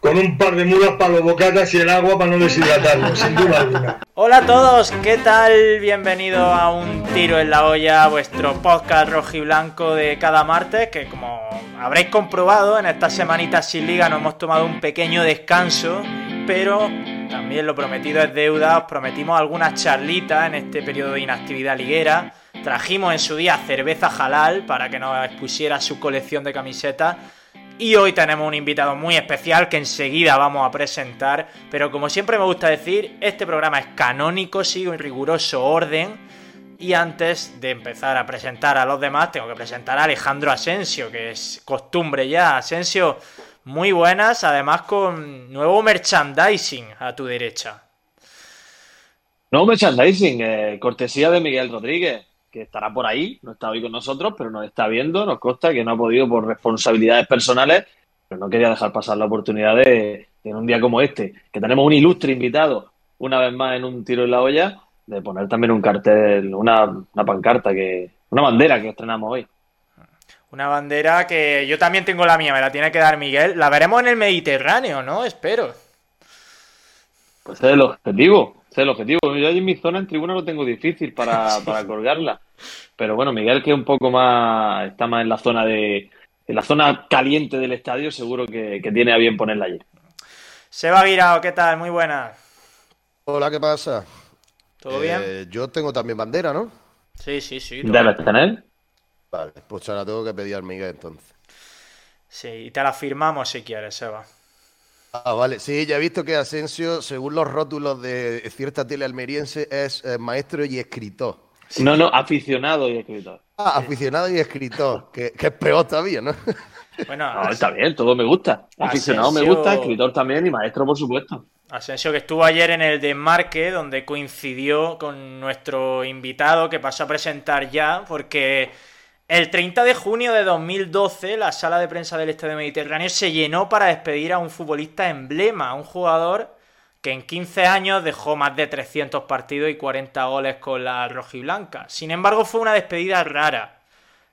con un par de mulas para los bocatas y el agua para no deshidratarlo, sin duda alguna. Hola a todos, ¿qué tal? Bienvenido a un tiro en la olla, vuestro podcast rojo y blanco de cada martes, que como habréis comprobado, en esta semanita sin liga nos hemos tomado un pequeño descanso, pero también lo prometido es deuda, os prometimos algunas charlitas en este periodo de inactividad liguera, trajimos en su día cerveza halal para que nos expusiera su colección de camisetas, y hoy tenemos un invitado muy especial que enseguida vamos a presentar, pero como siempre me gusta decir, este programa es canónico, sigo en riguroso orden. Y antes de empezar a presentar a los demás, tengo que presentar a Alejandro Asensio, que es costumbre ya. Asensio, muy buenas, además con nuevo merchandising a tu derecha. Nuevo merchandising, eh, cortesía de Miguel Rodríguez que estará por ahí, no está hoy con nosotros, pero nos está viendo, nos consta que no ha podido por responsabilidades personales, pero no quería dejar pasar la oportunidad de, en un día como este, que tenemos un ilustre invitado, una vez más en un tiro en la olla, de poner también un cartel, una, una pancarta, que una bandera que estrenamos hoy. Una bandera que yo también tengo la mía, me la tiene que dar Miguel. La veremos en el Mediterráneo, ¿no? Espero. Pues es el objetivo. Ese es el objetivo. Yo en mi zona en tribuna lo tengo difícil para, para colgarla. Pero bueno, Miguel, que un poco más, está más en la zona de, en la zona caliente del estadio, seguro que, que tiene a bien ponerla allí. Seba Guirao, ¿qué tal? Muy buena. Hola, ¿qué pasa? ¿Todo Eh, bien? Yo tengo también bandera, ¿no? Sí, sí, sí. ¿Debes tener? Vale, pues ahora tengo que pedir al Miguel entonces. Sí, y te la firmamos si quieres, Seba. Ah, vale. Sí, ya he visto que Asensio, según los rótulos de cierta tele almeriense, es eh, maestro y escritor. No, no, aficionado y escritor. Ah, aficionado y escritor, que, que es peor todavía, ¿no? Bueno, No, está bien, todo me gusta. Aficionado me gusta, escritor también y maestro, por supuesto. Asensio que estuvo ayer en el desmarque, donde coincidió con nuestro invitado que pasó a presentar ya, porque el 30 de junio de 2012 la sala de prensa del Estadio Mediterráneo se llenó para despedir a un futbolista emblema, un jugador que en 15 años dejó más de 300 partidos y 40 goles con la rojiblanca. Sin embargo, fue una despedida rara.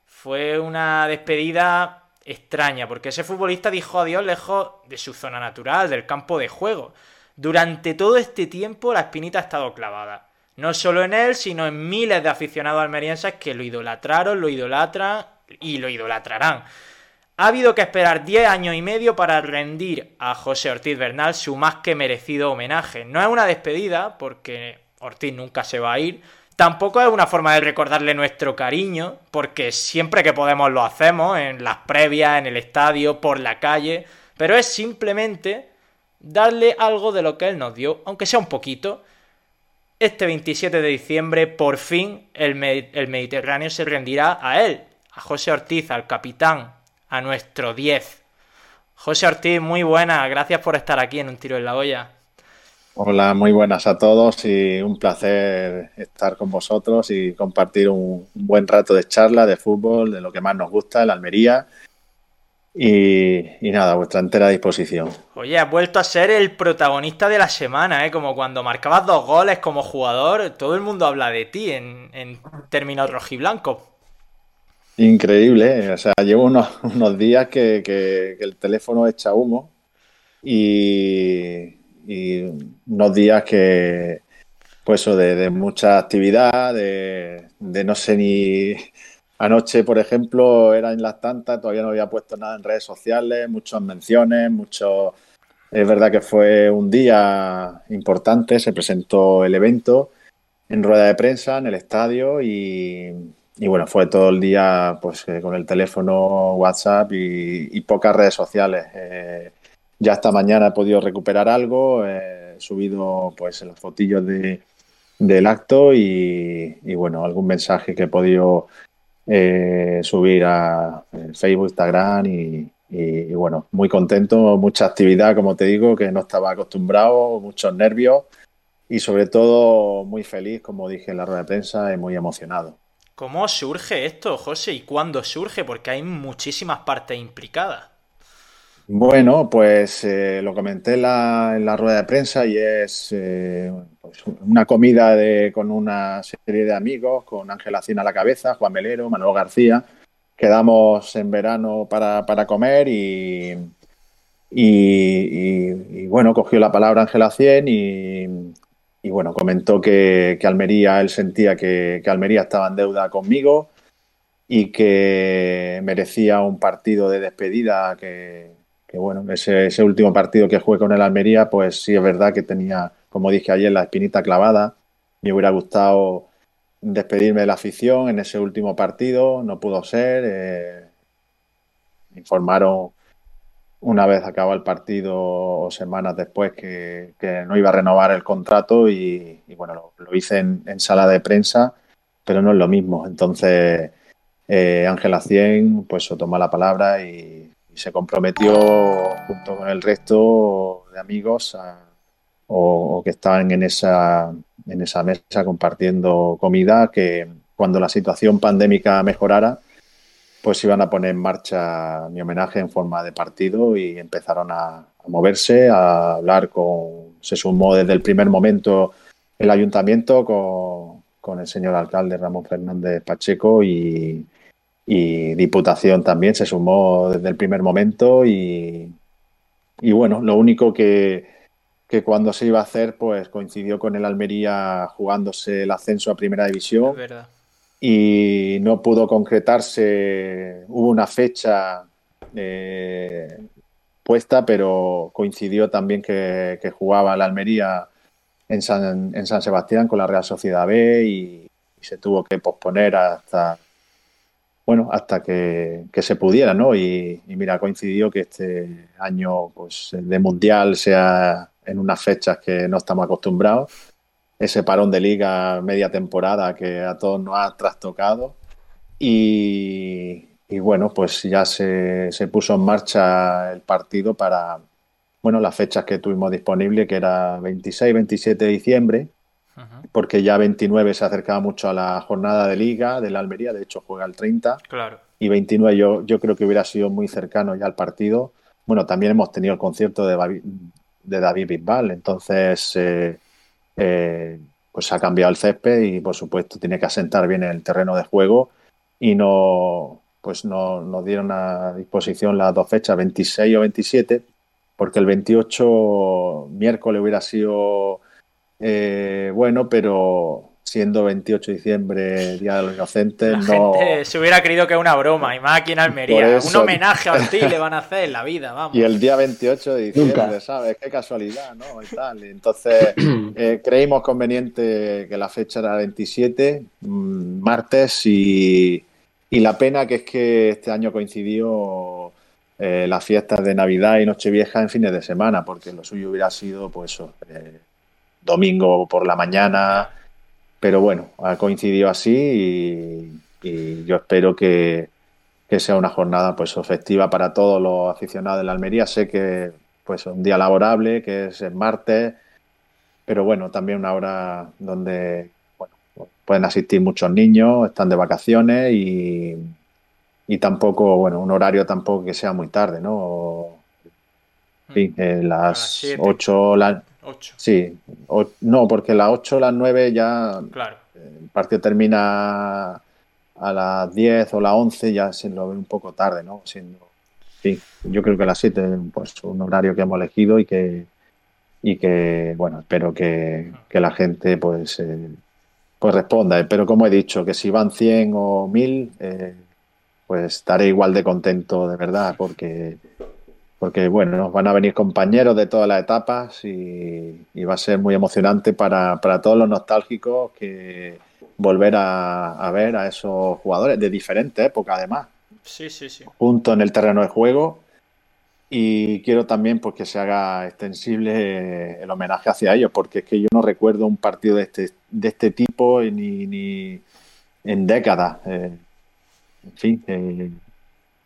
Fue una despedida extraña, porque ese futbolista dijo adiós lejos de su zona natural, del campo de juego. Durante todo este tiempo la espinita ha estado clavada. No solo en él, sino en miles de aficionados almerienses que lo idolatraron, lo idolatran y lo idolatrarán. Ha habido que esperar 10 años y medio para rendir a José Ortiz Bernal su más que merecido homenaje. No es una despedida, porque Ortiz nunca se va a ir. Tampoco es una forma de recordarle nuestro cariño, porque siempre que podemos lo hacemos, en las previas, en el estadio, por la calle. Pero es simplemente darle algo de lo que él nos dio, aunque sea un poquito. Este 27 de diciembre, por fin, el, Me- el Mediterráneo se rendirá a él, a José Ortiz, al capitán, a nuestro 10. José Ortiz, muy buena, gracias por estar aquí en Un Tiro en la Olla. Hola, muy buenas a todos y un placer estar con vosotros y compartir un buen rato de charla de fútbol, de lo que más nos gusta, el Almería. Y, y nada, a vuestra entera disposición. Oye, has vuelto a ser el protagonista de la semana, ¿eh? Como cuando marcabas dos goles como jugador, todo el mundo habla de ti en, en términos rojiblancos. Increíble, ¿eh? o sea, llevo unos, unos días que, que- que el teléfono echa humo y, y unos días que, pues eso, de, de mucha actividad, de, de no sé ni... Anoche, por ejemplo, era en las tantas, todavía no había puesto nada en redes sociales, muchas menciones, muchos... Es verdad que fue un día importante, se presentó el evento en rueda de prensa en el estadio y, y bueno, fue todo el día pues eh, con el teléfono, WhatsApp y, y pocas redes sociales. Eh, ya esta mañana he podido recuperar algo, eh, he subido pues las fotillos de, del acto y, y, bueno, algún mensaje que he podido eh, subir a eh, Facebook, Instagram y, bueno, muy contento, mucha actividad, como te digo, que no estaba acostumbrado, muchos nervios y sobre todo muy feliz, como dije en la rueda de prensa, y muy emocionado. ¿Cómo surge esto, José? ¿Y cuándo surge? Porque hay muchísimas partes implicadas. Bueno, pues eh, lo comenté en la, rueda de prensa y es eh, pues, una comida de, con una serie de amigos, con Ángela Cina a la cabeza, Juan Melero, Manuel García. Quedamos en verano para, comer y, y, bueno, cogió la palabra Ángela Cien y, y bueno, comentó que, Almería, él sentía que Almería estaba en deuda conmigo y que merecía un partido de despedida que, que bueno, ese, ese, último partido que jugué con el Almería, pues sí es verdad que tenía, como dije ayer, la espinita clavada. Me hubiera gustado despedirme de la afición en ese último partido, no pudo ser. Eh, informaron una vez acabado el partido o semanas después que, no iba a renovar el contrato y, bueno, lo, hice en, sala de prensa, pero no es lo mismo. Entonces, eh, Ángela Cien pues tomó la palabra y se comprometió junto con el resto de amigos o, que estaban en esa, en esa mesa compartiendo comida que cuando la situación pandémica mejorara, pues iban a poner en marcha mi homenaje en forma de partido y empezaron a, moverse, a hablar con, se sumó desde el primer momento el ayuntamiento con, con el señor alcalde Ramón Fernández Pacheco y, y Diputación también se sumó desde el primer momento y, y bueno, lo único que, que, cuando se iba a hacer pues coincidió con el Almería jugándose el ascenso a Primera División. Y no pudo concretarse, hubo una fecha eh, puesta pero coincidió también que, jugaba el Almería en San, en San Sebastián con la Real Sociedad B y se tuvo que posponer hasta bueno, hasta que, se pudiera, ¿no? Y, mira, coincidió que este año pues, de Mundial sea en unas fechas que no estamos acostumbrados, ese parón de liga media temporada que a todos nos ha trastocado y, bueno, pues ya se, se, puso en marcha el partido para, bueno, las fechas que tuvimos disponibles, que era 26, 27 de diciembre, porque ya 29 se acercaba mucho a la jornada de liga de la Almería, de hecho juega el 30. Claro. Y 29 yo, yo creo que hubiera sido muy cercano ya al partido. Bueno, también hemos tenido el concierto de, de David Bisbal, entonces eh, eh, pues ha cambiado el césped y por supuesto tiene que asentar bien el terreno de juego y no pues no nos dieron a disposición las dos fechas, 26 o 27, porque el 28 miércoles hubiera sido eh, bueno, pero siendo 28 de diciembre, Día de los Inocentes, no... se hubiera creído que es una broma, y más aquí en Almería. Un homenaje a Ortiz le van a hacer en la vida, vamos. Y el día 28 de diciembre, ¿sabes? Qué casualidad, ¿no? Y tal. Entonces, eh, creímos conveniente que la fecha era 27, mm, martes, y, la pena que es que este año coincidió eh, las fiestas de Navidad y Nochevieja en fines de semana, porque lo suyo hubiera sido, pues, eh, domingo por la mañana, pero bueno, ha coincidido así y, yo espero que, sea una jornada pues festiva para todos los aficionados de la Almería. Sé que pues un día laborable, que es el martes, pero bueno, también una hora donde bueno, pueden asistir muchos niños, están de vacaciones y, y tampoco, bueno, un horario tampoco que sea muy tarde, ¿no? En eh, las 8, la, Sí, no, porque las 8 o las 9 ya claro. el partido termina a las 10 o las 11, ya se lo ve un poco tarde, ¿no? Siendo, sí, yo creo que las 7 pues un horario que hemos elegido y que, y que bueno, espero que, la gente pues, eh, pues responda. Pero como he dicho, que si van 100 o 1000, eh, pues estaré igual de contento de verdad, porque porque bueno, nos van a venir compañeros de todas las etapas y, va a ser muy emocionante para, todos los nostálgicos que volver a, ver a esos jugadores de diferentes épocas además. Sí, sí, sí. Juntos en el terreno de juego y quiero también pues, que se haga extensible el homenaje hacia ellos, porque es que yo no recuerdo un partido de este, de este tipo ni, ni en décadas. Eh, en fin, eh,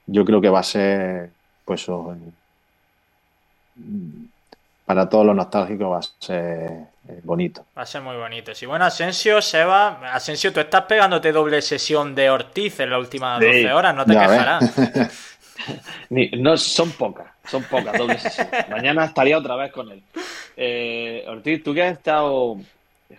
yo creo que va a ser pues para todos los nostálgicos va a ser bonito. Va a ser muy bonito. Sí, bueno, Asensio, Seba, Asensio, tú estás pegándote doble sesión de Ortiz en las últimas 12 horas, no te quejarás. no, son pocas, son pocas doble sesiones. Mañana estaría otra vez con él. Eh, Ortiz, tú que has estado,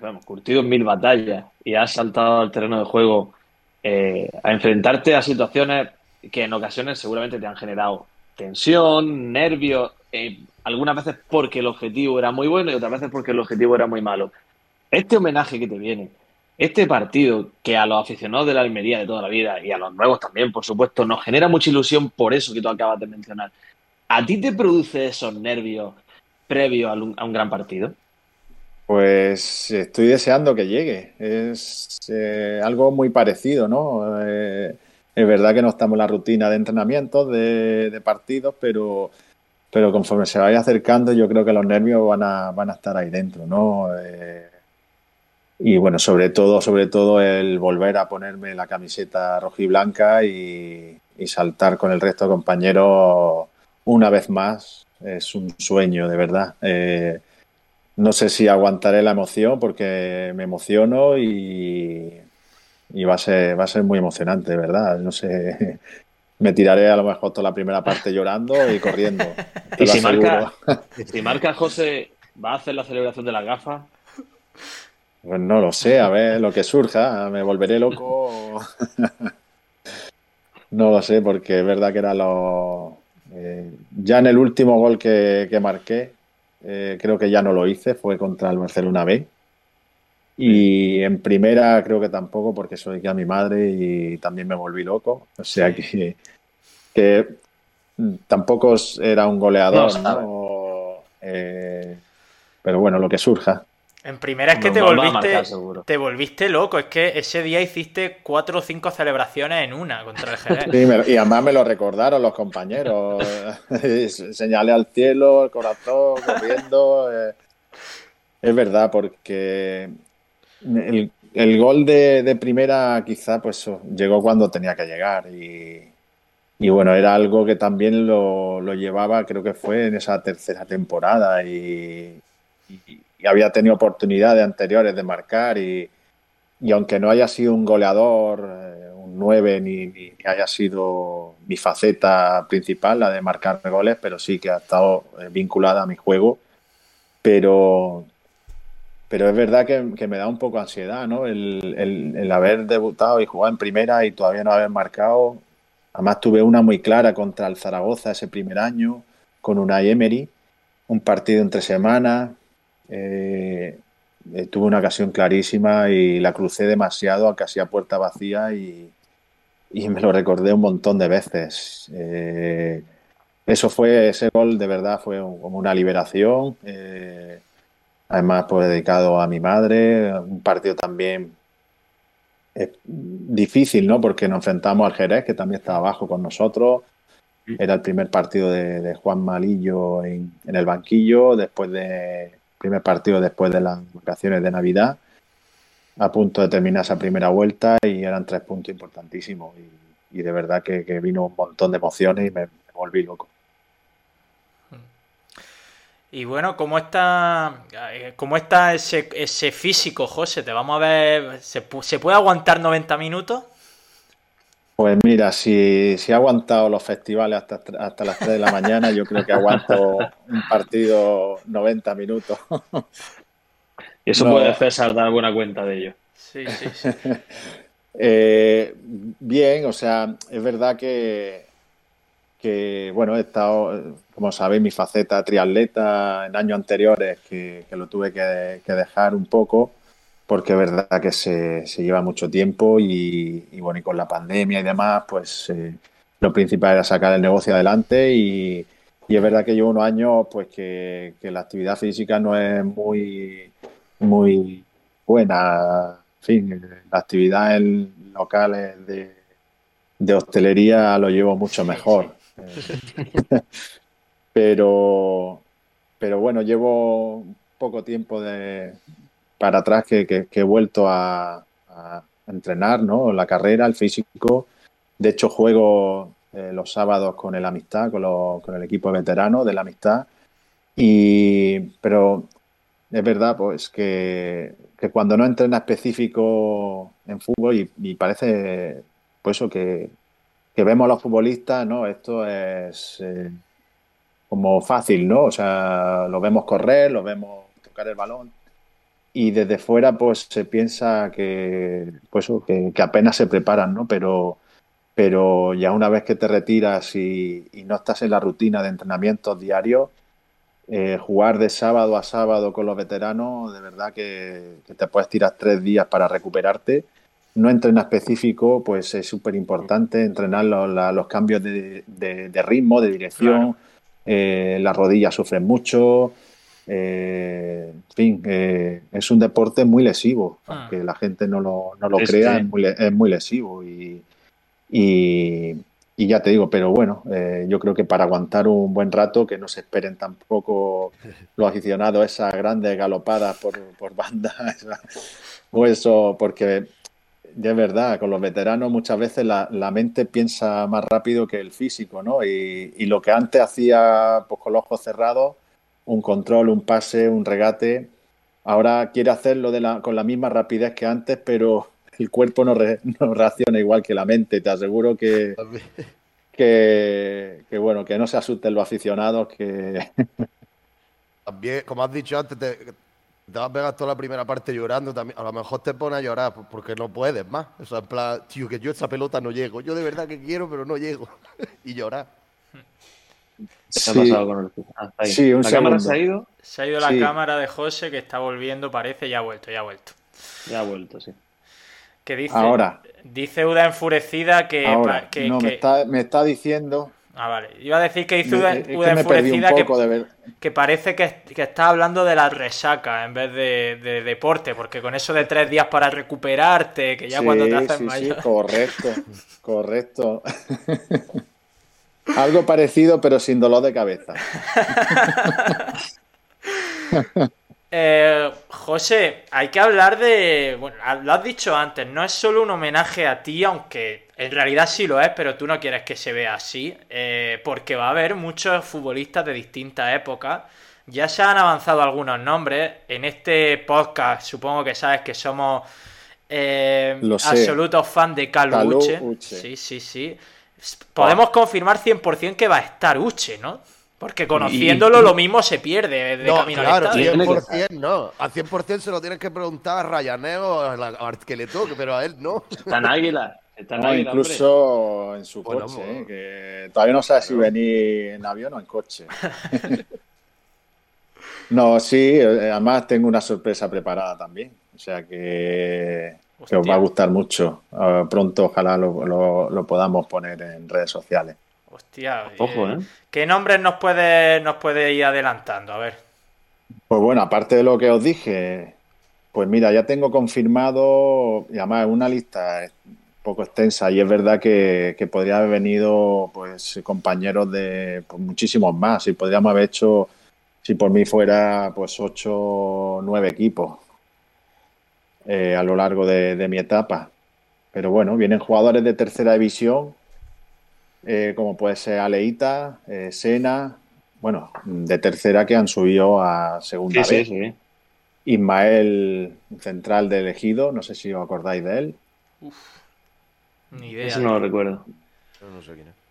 vamos, curtido en mil batallas y has saltado al terreno de juego eh, a enfrentarte a situaciones que en ocasiones seguramente te han generado tensión, nervios, eh, algunas veces porque el objetivo era muy bueno y otras veces porque el objetivo era muy malo. Este homenaje que te viene, este partido que a los aficionados de la Almería de toda la vida y a los nuevos también, por supuesto, nos genera mucha ilusión por eso que tú acabas de mencionar. ¿A ti te produce esos nervios previos a un, gran partido? Pues estoy deseando que llegue. Es eh, algo muy parecido, ¿no? Eh, es verdad que no estamos en la rutina de entrenamientos, de partidos, pero pero conforme se vaya acercando yo creo que los nervios van a, van a estar ahí dentro, ¿no? Eh, y bueno, sobre todo, sobre todo el volver a ponerme la camiseta rojiblanca y, y saltar con el resto de compañeros una vez más es un sueño, de verdad. Eh, no sé si aguantaré la emoción porque me emociono y, y va, a ser, va a ser muy emocionante, verdad. No sé, me tiraré a lo mejor toda la primera parte llorando y corriendo. y si marca, si marca José, ¿va a hacer la celebración de las gafas? Pues no lo sé, a ver lo que surja. Me volveré loco. no lo sé, porque es verdad que era lo. Eh, ya en el último gol que, marqué, eh, creo que ya no lo hice, fue contra el Barcelona B. Y en primera creo que tampoco, porque soy que a mi madre y también me volví loco. O sea que, que tampoco era un goleador, eh, pero bueno, lo que surja. En primera es que te volviste, te volviste loco. Es que ese día hiciste cuatro o cinco celebraciones en una contra el Jerez. y además me lo recordaron los compañeros. Señalé al cielo, el corazón, corriendo. Eh. Es verdad, porque el, gol de, primera quizá pues llegó cuando tenía que llegar y, bueno, era algo que también lo, llevaba, creo que fue en esa tercera temporada y, había tenido oportunidades anteriores de marcar y, aunque no haya sido un goleador, eh, un 9, ni, ni, haya sido mi faceta principal, la de marcar goles, pero sí que ha estado eh, vinculada a mi juego. Pero, pero es verdad que, me da un poco ansiedad, ¿no? El, haber debutado y jugado en primera y todavía no haber marcado. Además tuve una muy clara contra el Zaragoza ese primer año, con una Emery, un partido entre semanas. Eh, eh, tuve una ocasión clarísima y la crucé demasiado, casi a puerta vacía y, me lo recordé un montón de veces. Eh, eso fue, ese gol de verdad fue como una liberación. Además, pues dedicado a mi madre, un partido también difícil, ¿no? Porque nos enfrentamos al Jerez, que también estaba abajo con nosotros. Era el primer partido de, Juan Malillo en, el banquillo, después de primer partido después de las vacaciones de Navidad, a punto de terminar esa primera vuelta y eran tres puntos importantísimos. Y, de verdad que, vino un montón de emociones y me volví loco. Y bueno, ¿cómo está, eh, cómo está ese, ese físico, José? Te vamos a ver. ¿Se, puede aguantar 90 minutos? Pues mira, si, si ha aguantado los festivales hasta, hasta las 3 de la mañana, yo creo que aguanto un partido 90 minutos. Y eso puede César dar buena cuenta de ello. Sí, sí, sí. Eh, bien, o sea, es verdad que, que, bueno, he estado, como sabéis, mi faceta triatleta en años anteriores, que, lo tuve que, dejar un poco, porque es verdad que se, lleva mucho tiempo y, bueno, y con la pandemia y demás, pues eh, lo principal era sacar el negocio adelante y, es verdad que llevo unos años, pues que, la actividad física no es muy, muy buena. En fin, la actividad en locales de, de hostelería lo llevo mucho mejor. pero, pero bueno, llevo poco tiempo de, para atrás que, he vuelto a, entrenar, ¿no? La carrera, el físico. De hecho, juego eh, los sábados con el Amistad, con, el equipo veterano de la Amistad. Y, pero es verdad pues que, que cuando no entrena específico en fútbol y, y parece pues eso que, que vemos a los futbolistas, ¿no? Esto es eh, como fácil, ¿no? O sea, lo vemos correr, lo vemos tocar el balón y desde fuera pues se piensa que pues que, apenas se preparan, ¿no? Pero pero ya una vez que te retiras y, no estás en la rutina de entrenamientos diarios, eh, jugar de sábado a sábado con los veteranos, de verdad que te puedes tirar tres días para recuperarte. No entrena específico, pues es súper importante entrenar los, la- los cambios de, de- de ritmo, de dirección. Eh, las rodillas sufren mucho. Eh, en fin, eh, es un deporte muy lesivo, Ah. aunque la gente no lo, no lo crea, es muy, le- es muy lesivo. Y, y, y ya te digo, pero bueno, eh, yo creo que para aguantar un buen rato, que no se esperen tampoco los aficionados esas grandes galopadas por, por banda, o eso, porque ya es verdad, con los veteranos muchas veces la, la mente piensa más rápido que el físico, ¿no? Y, y lo que antes hacía pues, con los ojos cerrados, un control, un pase, un regate, ahora quiere hacerlo de la, con la misma rapidez que antes, pero el cuerpo no, re- no reacciona igual que la mente. Te aseguro que, que, que, bueno, que no se asusten los aficionados, que También, como has dicho antes, te, te vas a pegar toda la primera parte llorando también. A lo mejor te pones a llorar por- porque no puedes más. O sea, en plan, tío, que yo a esa pelota no llego. Yo de verdad que quiero, pero no llego. y llorar. ¿Qué ha pasado con el ah, ahí. Sí, un La cámara se ha ido, Se ha ido la Sí. cámara de José que está volviendo, parece, ya ha vuelto, ya ha vuelto. ya ha vuelto, sí. Que dice, ahora, dice Uda enfurecida que, ahora, pa- que- no, que- me, está, me está diciendo... Ah, vale. Iba a decir que dice me- Uda, es que Uda me perdí un enfurecida que, de parece que, que está hablando de la resaca en vez de, de deporte, porque con eso de tres días para recuperarte, que ya Sí, cuando te haces sí, sí, mayor. correcto, correcto. Algo parecido, pero sin dolor de cabeza. Eh, José, hay que hablar de. Bueno, lo has dicho antes, no es solo un homenaje a ti, aunque en realidad sí lo es, pero tú no quieres que se vea así, eh, porque va a haber muchos futbolistas de distintas épocas. Ya se han avanzado algunos nombres. En este podcast, supongo que sabes que somos eh, absolutos fans de Calú Uche. Uche. Sí, sí, sí. Podemos confirmar 100% que va a estar Uche, ¿no? Porque conociéndolo lo mismo se pierde de No, camino al claro, estadio. Tiene que 100% no. Al 100% se lo tienes que preguntar a Ryanair o a la- al que le toque, pero a él no. En Águila. Está en No, Águila, hombre. incluso en su Bueno, coche, bueno. ¿eh? que todavía no sabe si venir en avión o en coche. no, sí, eh, además tengo una sorpresa preparada también. O sea que, que os va a gustar mucho. Pronto ojalá lo, lo- lo podamos poner en redes sociales. Hostia, Ojo, ¿eh? ¿Qué nombres nos puede, nos puede ir adelantando? A ver. Pues bueno, aparte de lo que os dije, pues mira, ya tengo confirmado, y además una lista poco extensa, y es verdad que, que podría haber venido pues compañeros de pues, muchísimos más, y podríamos haber hecho, si por mí fuera, pues ocho nueve equipos eh, a lo largo de, de mi etapa. Pero bueno, vienen jugadores de tercera división, eh, como puede ser Aleita, eh, Sena, bueno, de tercera que han subido a segunda Sí, vez. sí, sí. Ismael, central de elegido, no sé si os acordáis de él. Ni idea. Eso no lo recuerdo. Yo no sé quién es.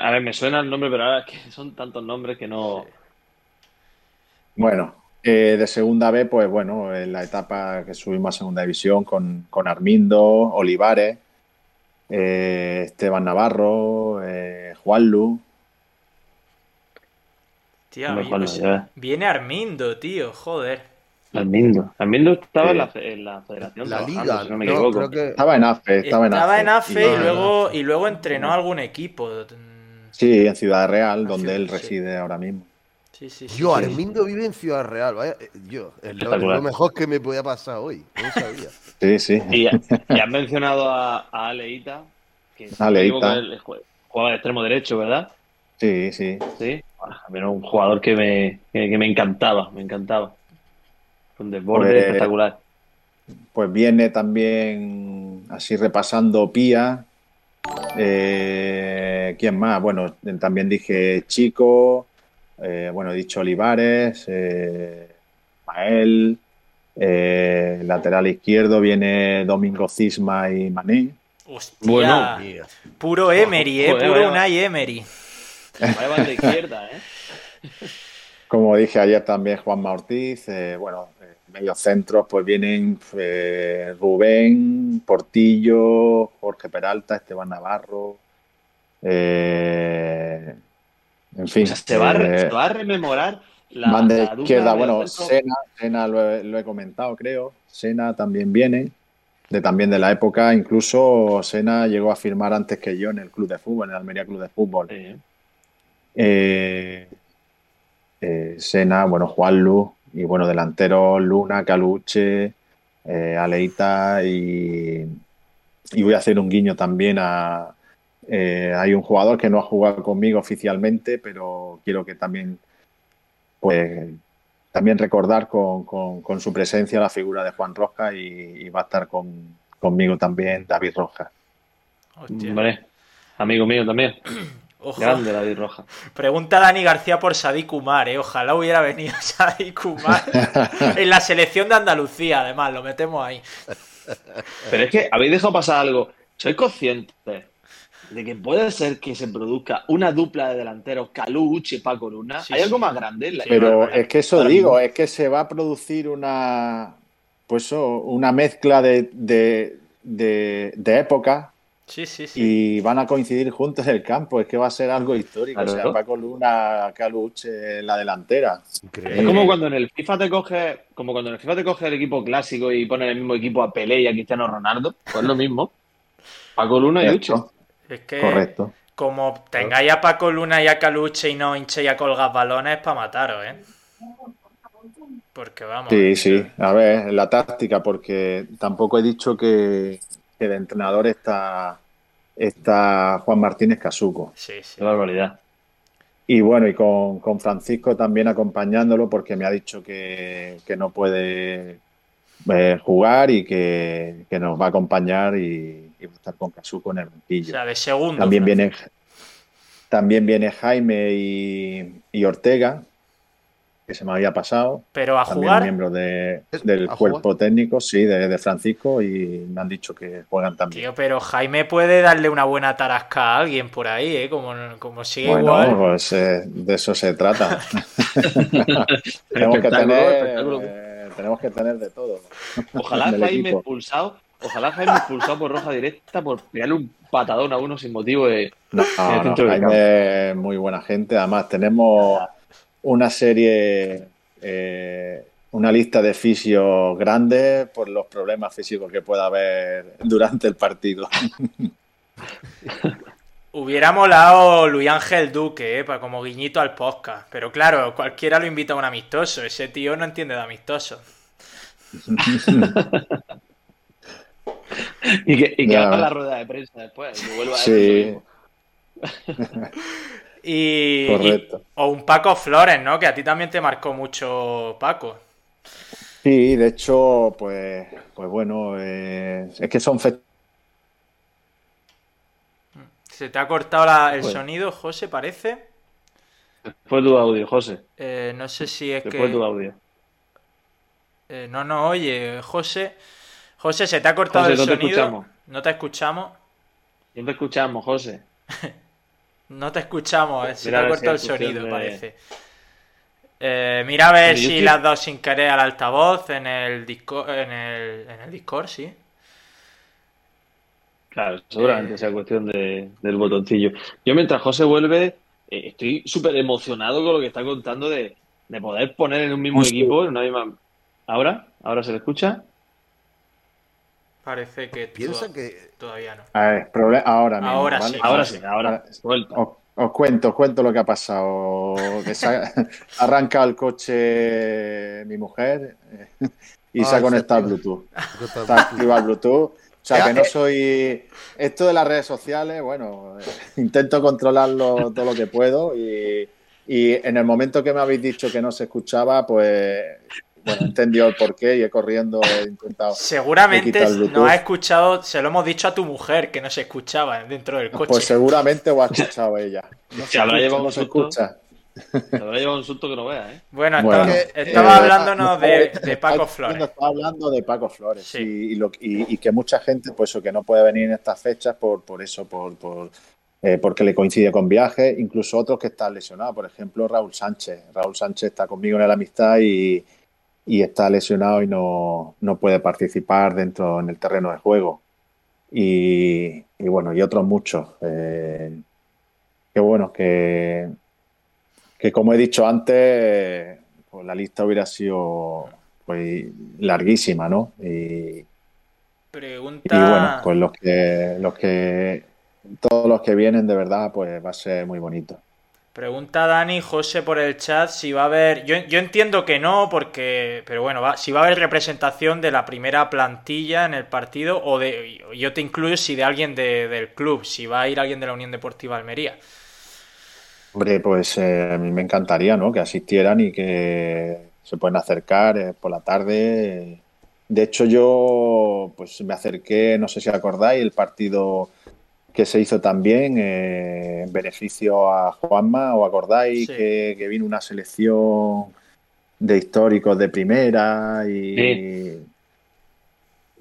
A ver, me suena el nombre, pero ahora es que son tantos nombres que no. Bueno, eh, de segunda B, pues bueno, en la etapa que subimos a segunda división con, con Armindo, Olivares, eh, Esteban Navarro, eh, Juanlu. Ves. viene Armindo, tío, joder. Almindo. Almindo estaba en, la, fe- en la federación. La liga, si no me no, equivoco. creo que. Estaba en AFE, estaba en Estaba AFE. en AFE y, luego, y luego entrenó algún equipo. Sí, en Ciudad Real, Ah, donde él sí. reside ahora mismo. Sí, sí, sí. Yo, sí. Armindo vive en Ciudad Real, vaya. eh, Yo, es lo, mejor que me podía pasar hoy. No sabía. Sí, sí. Y, y has mencionado a, a Aleita, que Aleita. él jugaba de extremo derecho, ¿verdad? Sí, sí. Sí. A mí era un jugador que me, que, que me encantaba, me encantaba. Un desborde Pues- espectacular. Pues viene también así repasando Pía. Eh, ¿Quién más? Bueno, también dije Chico. eh, bueno, he dicho Olivares. eh, Ismael. Eh, lateral izquierdo viene Domingo Cisma y Mané. Hostia, Bueno, puro Emery, eh, Joder, puro vaya. Unai Emery. Vaya banda izquierda, ¿eh? Como dije ayer también Juanma Ortiz, eh, bueno, medios centros pues vienen eh, Rubén, Portillo, Jorge Peralta, Esteban Navarro, eh, en fin. O sea, se va, eh, se va a rememorar la, la dupla izquierda, de bueno. Sena, Sena lo he, lo he comentado, creo. Sena también viene, de también de la época, incluso Sena llegó a firmar antes que yo en el club de fútbol, en el Almería Club de Fútbol. Sí. Sena, bueno, Juanlu, y bueno, delanteros Luna, Caluche, eh, Aleita y, y voy a hacer un guiño también a... eh, hay un jugador que no ha jugado conmigo oficialmente, pero quiero que también, pues, también recordar con, con- con su presencia la figura de Juan Roja y, y va a estar con, conmigo también David Roja. Hostia. Hombre, amigo mío también. Ojo. Grande David Roja. Pregunta Dani García por Sadik Kumar, eh. Ojalá hubiera venido Sadik Kumar en la selección de Andalucía, además, lo metemos ahí. Pero es que habéis dejado pasar algo. ¿Sois conscientes de que puede ser que se produzca una dupla de delanteros Calú, Uchi y Paco Luna? Sí, ¿Hay sí. algo más grande? en la- Pero es que eso digo, mismo. es que se va a producir una, pues eso, una mezcla de, de, de, de épocas Sí, sí, sí. y van a coincidir juntos en el campo. Es que va a ser algo histórico. Claro. O sea, Paco Luna, Caluche en la delantera. Increíble. Es como cuando en el FIFA te coge, como cuando en el FIFA te coge el equipo clásico y pone el mismo equipo a Pelé y a Cristiano Ronaldo, pues lo mismo. Paco Luna y. Cierto, Es que Correcto. como tengáis a Paco Luna y a Caluche y no hinchéis a colgar balones es para mataros, ¿eh? Porque vamos. Sí, sí. A ver, la táctica, porque tampoco he dicho que, que de entrenador está, está Juan Martínez Casuco. Sí, sí. Qué barbaridad. Y bueno, y con, con Francisco también acompañándolo porque me ha dicho que, que no puede eh, jugar y que, que nos va a acompañar y, y va a estar con Casuco en el O banquillo. sea, de segundo. También viene, también viene Jaime y, y Ortega, que se me había pasado. Pero a También jugar. miembros de- ¿Es- del cuerpo jugar? técnico, sí, de, de Francisco, y me han dicho que juegan también. Tío, pero Jaime puede darle una buena tarasca a alguien por ahí, ¿eh? Como, como sigue Bueno, igual. pues eh, de eso se trata. tenemos, que tener, eh, tenemos que tener de todo. Ojalá Jaime equipo. expulsado, ojalá Jaime expulsado por roja directa por pegarle un patadón a uno sin motivo de. No, no, Jaime es muy buena gente. Además, tenemos una serie, eh, una lista de fisios grandes por los problemas físicos que pueda haber durante el partido. Hubiera molado Luis Ángel Duque, ¿eh? Para como guiñito al podcast. Pero claro, cualquiera lo invita a un amistoso. Ese tío no entiende de amistoso. Y que, y que haga la rueda de prensa después. Y vuelva a Sí. Y, Correcto. y- o un Paco Flores, ¿no? Que a ti también te marcó mucho Paco. Sí, de hecho, pues, pues bueno, eh, es que son fechas. Se te ha cortado la- el Pues- sonido, José, parece. Fue tu audio, José. Eh, no sé si es Que que. fue tu audio. Eh, no, no, oye, José. José, se te ha cortado José, el no te sonido. escuchamos. No te escuchamos. No te escuchamos, José. No te escuchamos, eh, se te ha cortado el sonido, de- parece. Eh, mira a ver si le has dado sin querer al altavoz en el Discord, en el, en el Discord, sí. Claro, seguramente sea cuestión de- del botoncillo. Yo mientras José vuelve, eh, estoy súper emocionado con lo que está contando de, de poder poner en un mismo Justo. equipo, en una misma... ¿Ahora? ¿Ahora se le escucha? Parece que Piensa to- que todavía no. A ver, proble- ahora mismo, Ahora ¿vale? sí. Ahora sí, ahora. Vuelta. Os, os cuento, os cuento lo que ha pasado. Que se ha, ha arrancado el coche mi mujer eh, y se Ah, ha conectado al se Bluetooth. Está activado el Bluetooth. O sea, que no eh. soy... Esto de las redes sociales, bueno, eh, intento controlarlo todo lo que puedo y, y en el momento que me habéis dicho que no se escuchaba, pues, bueno, he entendido el porqué y he corriendo, he intentado... Seguramente nos ha escuchado, se lo hemos dicho a tu mujer que no se escuchaba dentro del coche. Pues seguramente os ha escuchado ella. No Se habrá escucha, llevado no un se susto. escucha. Habrá llevado un susto que no veas, ¿eh? Bueno, Bueno, estaba, estaba eh, hablándonos de, Paco Flores. Estaba hablando de Paco Flores Sí. y, y lo- y- y que mucha gente, pues eso, que no puede venir en estas fechas por, por eso, por, por, eh, porque le coincide con viajes, incluso otros que están lesionados. Por ejemplo, Raúl Sánchez. Raúl Sánchez está conmigo en la amistad y, y está lesionado y no, no puede participar dentro en el terreno de juego. Y, y bueno, y otros muchos. Eh, que bueno, que, que como he dicho antes, pues la lista hubiera sido pues larguísima, ¿no? Y, Pregunta. y bueno, pues los que, los que, todos los que vienen de verdad, pues va a ser muy bonito. Pregunta Dani José por el chat si va a haber. Yo, yo entiendo que no, porque. Pero bueno, va- si va a haber representación de la primera plantilla en el partido, o de. Yo te incluyo si de alguien de- del club, si va a ir alguien de la Unión Deportiva Almería. Hombre, pues eh, a mí me encantaría, ¿no? Que asistieran y que se pueden acercar eh, por la tarde. De hecho, yo pues me acerqué, no sé si acordáis, el partido que se hizo también eh, en beneficio a Juanma, ¿o acordáis Sí. que, que vino una selección de históricos de primera y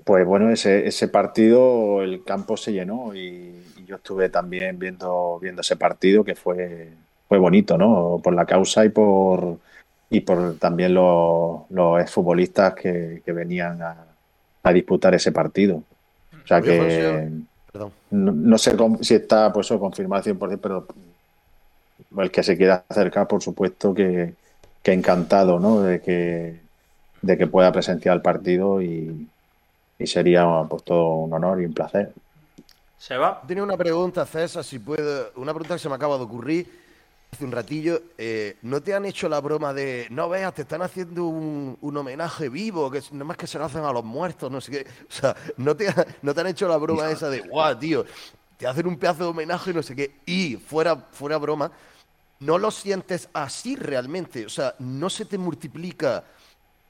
pues bueno, ese, ese partido el campo se llenó y, y yo estuve también viendo, viendo ese partido que fue, fue bonito, ¿no? Por la causa y por y por también los, los exfutbolistas que, que venían a, a disputar ese partido. O sea que Perdón. no, no sé si está pues eso confirmado al 100%, pero el que se quiera acercar, por supuesto que, que encantado, ¿no? De que, de que pueda presenciar el partido y, y sería pues todo un honor y un placer. ¿Se va? Tenía una pregunta, César, si puedo. Una pregunta que se me acaba de ocurrir hace un ratillo. Eh, ¿No te han hecho la broma de, no veas, te están haciendo un, un homenaje vivo, que nada más que se lo hacen a los muertos, no sé qué? O sea, ¿no te, ha- no te han hecho la broma esa de, guau, tío, te hacen un pedazo de homenaje, no sé qué? Y fuera, fuera broma, no lo sientes así realmente. O sea, no se te multiplica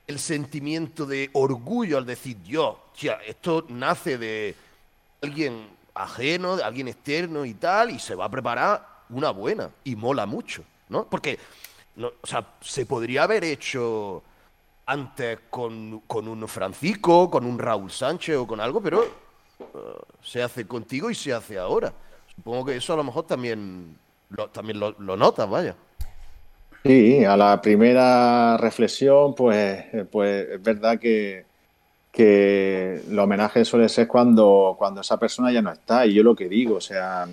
el sentimiento de orgullo al decir, yo, tía, esto nace de alguien ajeno, de alguien externo y tal, y se va a preparar una buena, y mola mucho, ¿no? Porque, no, o sea, se podría haber hecho antes con, con un Francisco, con un Raúl Sánchez o con algo, pero eh, se hace contigo y se hace ahora. Supongo que eso a lo mejor también lo, también lo, lo notas, vaya. Sí, a la primera reflexión, pues, pues es verdad que, que el homenaje suele ser cuando, cuando esa persona ya no está. Y yo lo que digo, o sea,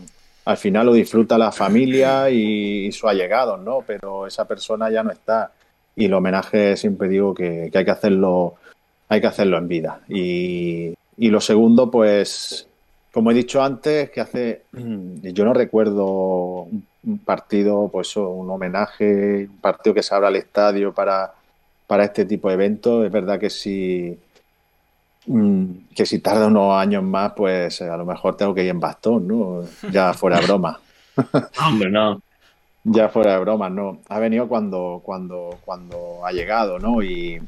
al final lo disfruta la familia y, y sus ¿no? Pero esa persona ya no está. Y el homenaje siempre digo que, hay que hacerlo, hay que hacerlo en vida. Y, y lo segundo, pues, como he dicho antes, que hace, yo no recuerdo un partido, pues un homenaje, un partido que se abra al estadio para, para este tipo de eventos. Es verdad que si, que si tarda unos años más, pues a lo mejor tengo que ir en bastón, ¿no? Ya fuera de broma. Hombre, no. Ya fuera de broma, no. Ha venido cuando, cuando, cuando ha llegado, ¿no? Y,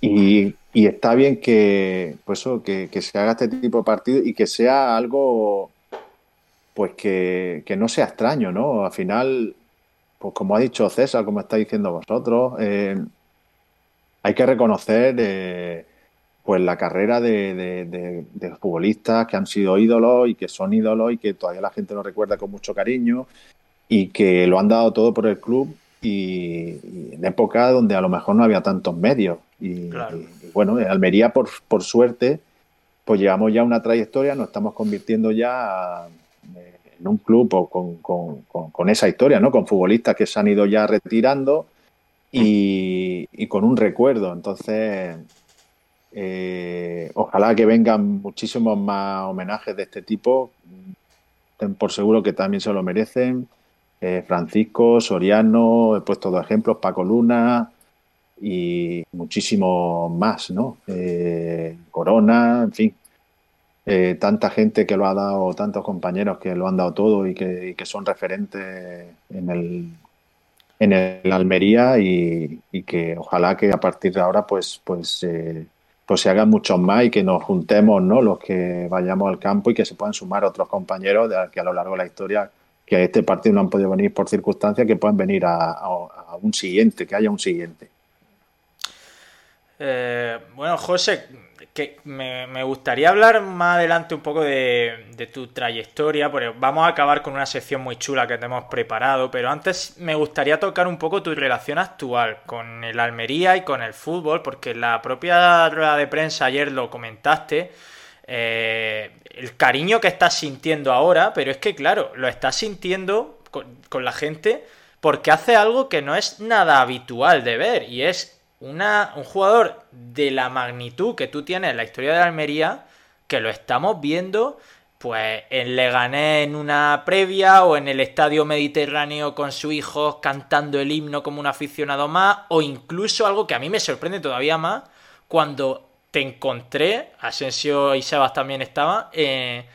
y, y está bien que, pues que, que se haga este tipo de partido y que sea algo, pues que, que no sea extraño, ¿no? Al final, pues como ha dicho César, como está diciendo vosotros, eh, hay que reconocer eh, pues la carrera de, de, de, de futbolistas que han sido ídolos y que son ídolos y que todavía la gente los recuerda con mucho cariño y que lo han dado todo por el club y, y en época donde a lo mejor no había tantos medios. Y, Claro. y- y bueno, en Almería, por, por suerte, pues llevamos ya una trayectoria, nos estamos convirtiendo ya eh, en un club o con, con- con- con esa historia, ¿no? Con futbolistas que se han ido ya retirando y, y con un recuerdo. Entonces, eh, ojalá que vengan muchísimos más homenajes de este tipo. Ten por seguro que también se lo merecen. Eh, Francisco, Soriano, he puesto dos ejemplos, Paco Luna y muchísimos más, ¿no? Eh, Corona, en fin. Tanta gente que lo ha dado, tantos compañeros que lo han dado todo y que, son referentes en el, en el Almería y, y que ojalá que a partir de ahora pues, pues, pues se hagan muchos más y que nos juntemos, ¿no? Los que vayamos al campo y que se puedan sumar otros compañeros de, que a lo largo de la historia que a este partido no han podido venir por circunstancias, que puedan venir a, un siguiente, que haya un siguiente. Eh, bueno, José, que me, gustaría hablar más adelante un poco de, tu trayectoria, porque vamos a acabar con una sección muy chula que te hemos preparado, pero antes me gustaría tocar un poco tu relación actual con el Almería y con el fútbol, porque en la propia rueda de prensa ayer lo comentaste, eh, el cariño que estás sintiendo ahora, pero es que claro, lo estás sintiendo con la gente porque hace algo que no es nada habitual de ver, y es una, un jugador de la magnitud que tú tienes en la historia de Almería, que lo estamos viendo pues en Leganés en una previa o en el Estadio Mediterráneo con su hijo cantando el himno como un aficionado más o incluso algo que a mí me sorprende todavía más cuando te encontré, Asensio y Sebas también estaban, eh,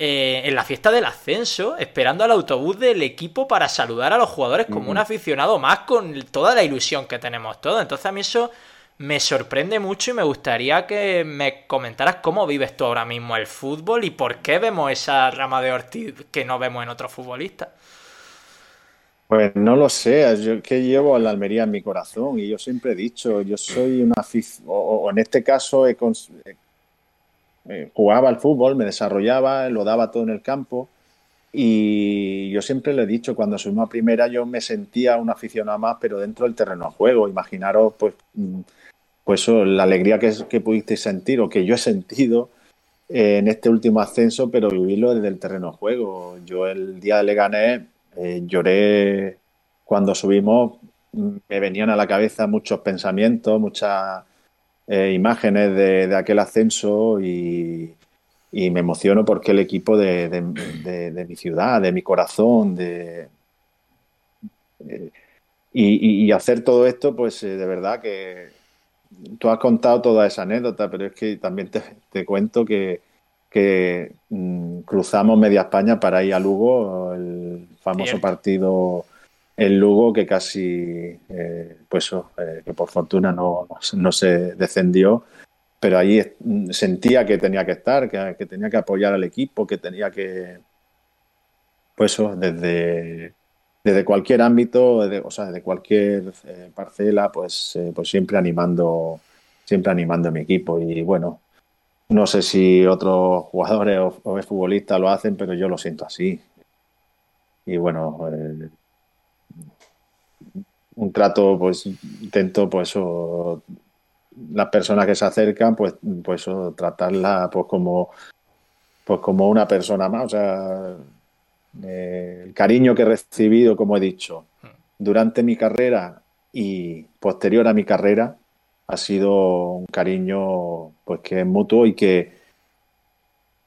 eh, en la fiesta del ascenso, esperando al autobús del equipo para saludar a los jugadores como un aficionado más con toda la ilusión que tenemos todos. Entonces a mí eso me sorprende mucho y me gustaría que me comentaras cómo vives tú ahora mismo el fútbol y por qué vemos esa rama de Ortiz que no vemos en otros futbolistas. Pues no lo sé, yo que llevo a la Almería en mi corazón y yo siempre he dicho, yo soy una aficionado, o, en este caso he, eh, jugaba al fútbol, me desarrollaba, lo daba todo en el campo. Y yo siempre le he dicho, cuando subimos a primera, yo me sentía un aficionado más, pero dentro del terreno de juego. Imaginaros, pues, mm, pues la alegría que, que pudisteis sentir o que yo he sentido eh, en este último ascenso, pero vivirlo desde el terreno de juego. Yo el día de Leganés eh, lloré cuando subimos, mm, me venían a la cabeza muchos pensamientos, muchas eh, imágenes de, aquel ascenso y, me emociono porque el equipo de, mi ciudad, de mi corazón, de, y, hacer todo esto, pues eh, de verdad que tú has contado toda esa anécdota, pero es que también te, cuento que, mm, cruzamos media España para ir a Lugo, el famoso partido el Lugo que casi, eh, pues eh, que por fortuna no, no, se descendió, pero ahí sentía que tenía que estar, que, tenía que apoyar al equipo, que tenía que, pues desde, desde cualquier ámbito, o sea, desde cualquier eh, parcela, pues, pues siempre animando, siempre animando a mi equipo y bueno. No sé si otros jugadores o, o futbolistas lo hacen, pero yo lo siento así. Y bueno, un trato, pues intento, pues, las personas que se acercan, pues, pues tratarla, pues, como, pues, como una persona más. O sea, el cariño que he recibido, como he dicho, durante mi carrera y posterior a mi carrera, ha sido un cariño, pues, que es mutuo y que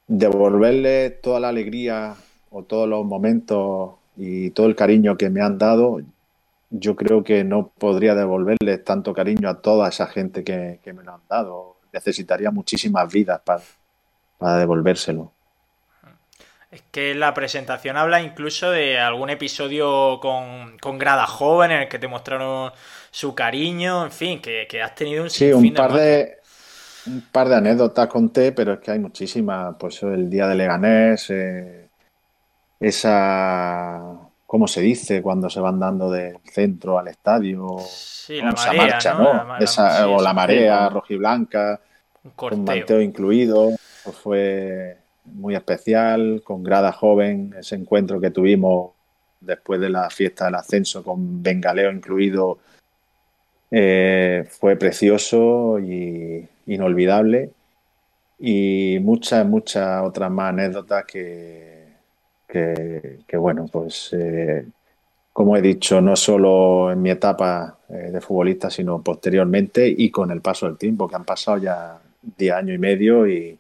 devolverle toda la alegría o todos los momentos y todo el cariño que me han dado, yo creo que no podría devolverles tanto cariño a toda esa gente que, me lo han dado. Necesitaría muchísimas vidas para, para devolvérselo. Es que la presentación habla incluso de algún episodio con, con Grada Joven en el que te mostraron su cariño, en fin, que, has tenido un Sí, un par de, un par de anécdotas conté, pero es que hay muchísimas. Pues el día de Leganés, eh, esa ¿cómo se dice cuando se van dando del centro al estadio? Sí, la marea, marcha, ¿no? o la marea rojiblanca, con Mateo incluido, pues fue muy especial, con grada joven, ese encuentro que tuvimos después de la fiesta del ascenso con Bengaleo incluido, eh, fue precioso y inolvidable. Y muchas, muchas otras más anécdotas que, que, bueno, pues eh, como he dicho, no solo en mi etapa eh, de futbolista, sino posteriormente y con el paso del tiempo, que han pasado ya 10 años y medio y,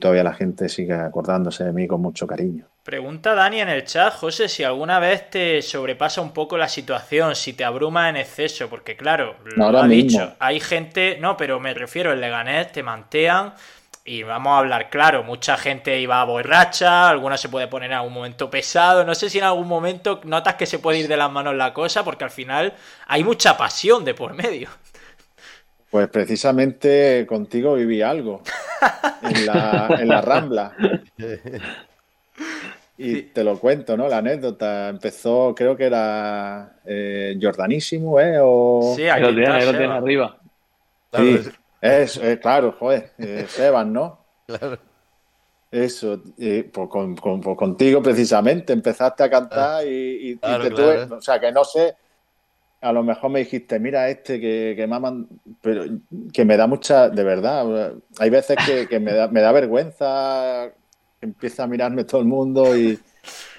todavía la gente sigue acordándose de mí con mucho cariño. Pregunta Dani en el chat, José, si alguna vez te sobrepasa un poco la situación, si te abruma en exceso, porque claro, lo ha dicho, hay gente, no, pero me refiero, el Leganés te mantean, y vamos a hablar claro, mucha gente iba borracha, alguna se puede poner en algún momento pesado, no sé si en algún momento notas que se puede ir de las manos la cosa, porque al final hay mucha pasión de por medio. Pues precisamente contigo viví algo en la, Rambla. Y te lo cuento, ¿no? La anécdota empezó, creo que era eh, Jordanísimo, ¿eh? O... Sí, aquí Ahí lo tiene, arriba. Claro, Sí, es- eh, claro, joder, eh, Seban, ¿no? claro. Eso, eh, pues con- con- pues contigo precisamente, empezaste a cantar y, y- y Claro, te claro. tuve- o sea, que no sé, a lo mejor me dijiste, mira este que, que me ha man- pero que me da mucha, de verdad, hay veces que, que me, da, me da vergüenza, empieza a mirarme todo el mundo y,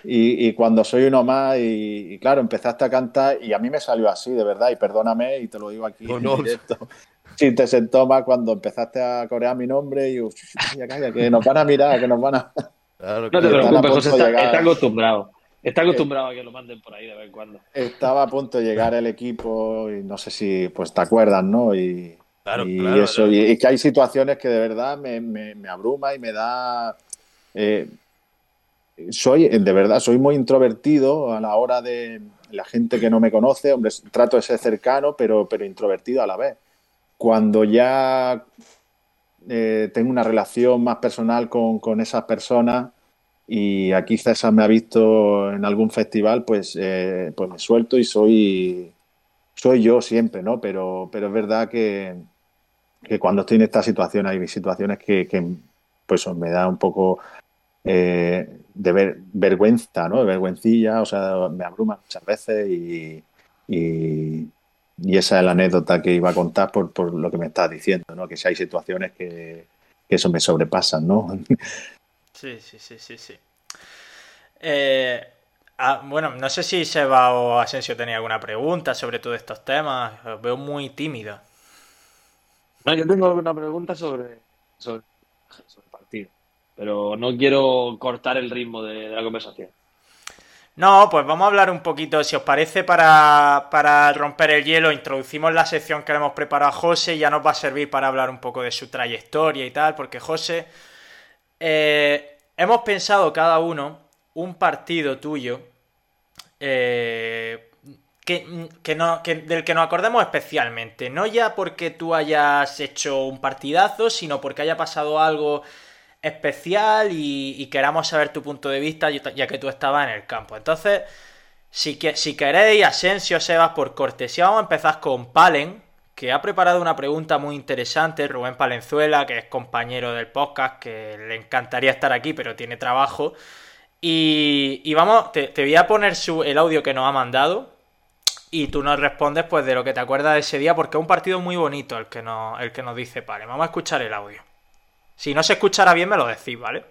y- y cuando soy uno más y, y claro, empezaste a cantar y a mí me salió así, de verdad, y perdóname y te lo digo aquí No, en no. directo. Sí, te sentó más cuando empezaste a corear mi nombre y calla, calla, que nos van a mirar, que nos van a... Claro, No te preocupes, José, está, llegar. está acostumbrado. Está acostumbrado a que lo manden por ahí de vez en cuando. Estaba a punto de llegar el equipo y no sé si pues te acuerdas, ¿no? Y, Claro, y claro, eso, claro. y, y que hay situaciones que de verdad me, me- me abruma y me da... eh, soy, de verdad, soy muy introvertido a la hora de la gente que no me conoce, hombre, trato de ser cercano, pero, pero introvertido a la vez. Cuando ya eh, tengo una relación más personal con, con esas personas y aquí César me ha visto en algún festival, pues, eh, pues me suelto y soy, soy yo siempre, ¿no? Pero, pero es verdad que, que cuando estoy en esta situación hay situaciones que, pues me da un poco eh, de ver- vergüenza, ¿no? De vergüencilla, o sea, me abruma muchas veces y, y esa es la anécdota que iba a contar por, por lo que me estás diciendo, ¿no? Que si hay situaciones que, que eso me sobrepasan, ¿no? Sí, sí, sí, sí, sí. Eh, ah, bueno, no sé si Seba o Asensio tenía alguna pregunta sobre todos estos temas. Os veo muy tímido. No, yo tengo una pregunta sobre, sobre, sobre el partido, pero no quiero cortar el ritmo de, de la conversación. No, pues vamos a hablar un poquito, si os parece, para, para romper el hielo, introducimos la sección que le hemos preparado a José y ya nos va a servir para hablar un poco de su trayectoria y tal, porque José, eh, hemos pensado cada uno un partido tuyo eh, que, que no, que, del que nos acordemos especialmente, no ya porque tú hayas hecho un partidazo, sino porque haya pasado algo especial y, y queramos saber tu punto de vista ya que tú estabas en el campo. Entonces, si, si queréis, Asensio, Sebas, por cortesía, vamos a empezar con Palen, que ha preparado una pregunta muy interesante, Rubén Palenzuela, que es compañero del podcast, que le encantaría estar aquí, pero tiene trabajo. Y, vamos, te, te, voy a poner su, el audio que nos ha mandado y tú nos respondes pues de lo que te acuerdas de ese día, porque es un partido muy bonito el que nos, el que nos dice Palen. Vamos a escuchar el audio. Si no se escuchara bien, me lo decís, ¿vale?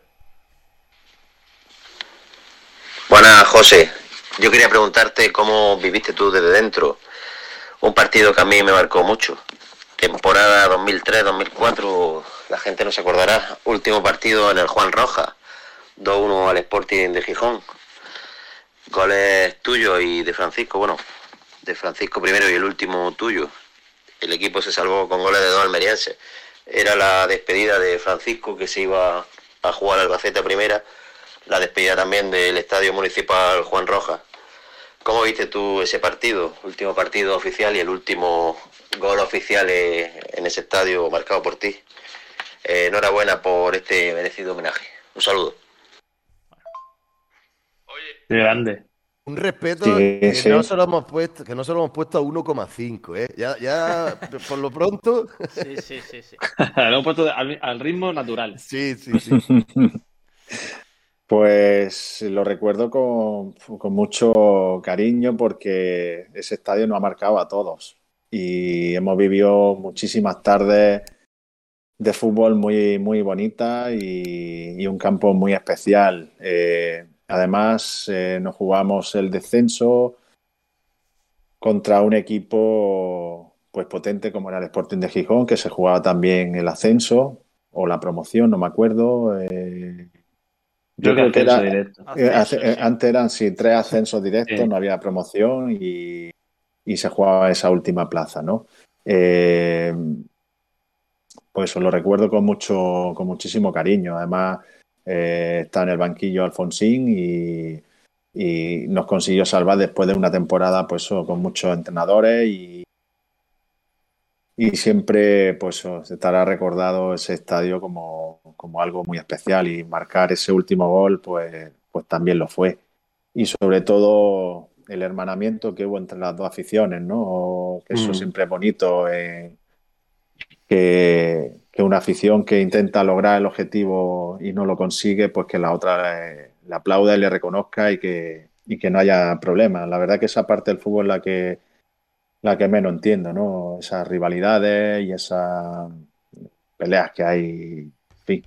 Buenas, José. Yo quería preguntarte cómo viviste tú desde dentro un partido que a mí me marcó mucho. Temporada 2003-2004, la gente no se acordará. Último partido en el Juan Roja, 2-1 al Sporting de Gijón. Goles tuyos y de Francisco, bueno, de Francisco primero y el último tuyo. El equipo se salvó con goles de dos almerienses. Era la despedida de Francisco que se iba a jugar al Albacete primera la despedida también del Estadio Municipal Juan Rojas. ¿Cómo viste tú ese partido? Último partido oficial y el último gol oficial en ese estadio marcado por ti. Eh, enhorabuena por este merecido homenaje. Un saludo. Grande. Un respeto Sí, que, sí. No se lo hemos puesto, que no se lo hemos puesto a 1,5, ¿eh? Ya, ya, por lo pronto. Sí, sí, sí. sí. Lo hemos puesto al, al ritmo natural. Sí, sí, sí. Pues lo recuerdo con, con, mucho cariño porque ese estadio nos ha marcado a todos y hemos vivido muchísimas tardes de fútbol muy, muy bonitas y, y, un campo muy especial. Eh, además, eh, nos jugamos el descenso contra un equipo pues potente como era el Sporting de Gijón, que se jugaba también el ascenso o la promoción, no me acuerdo. Eh, yo creo que era, directo. Ascenso, sí. Antes eran sí, tres ascensos directos, sí. no había promoción y, y, se jugaba esa última plaza, ¿no? Eh, pues eso lo recuerdo con mucho, con muchísimo cariño. Además, eh, está en el banquillo Alfonsín y, y, nos consiguió salvar después de una temporada, pues con muchos entrenadores y, y siempre, pues estará recordado ese estadio como como algo muy especial y marcar ese último gol, pues pues también lo fue. Y sobre todo el hermanamiento que hubo entre las dos aficiones, ¿no? Que eso Mm. siempre es bonito, eh, que, que una afición que intenta lograr el objetivo y no lo consigue, pues que la otra eh, le aplauda y le reconozca y que, y que no haya problemas. La verdad que esa parte del fútbol es la que, la que menos entiendo, ¿no? Esas rivalidades y esas peleas que hay. En fin,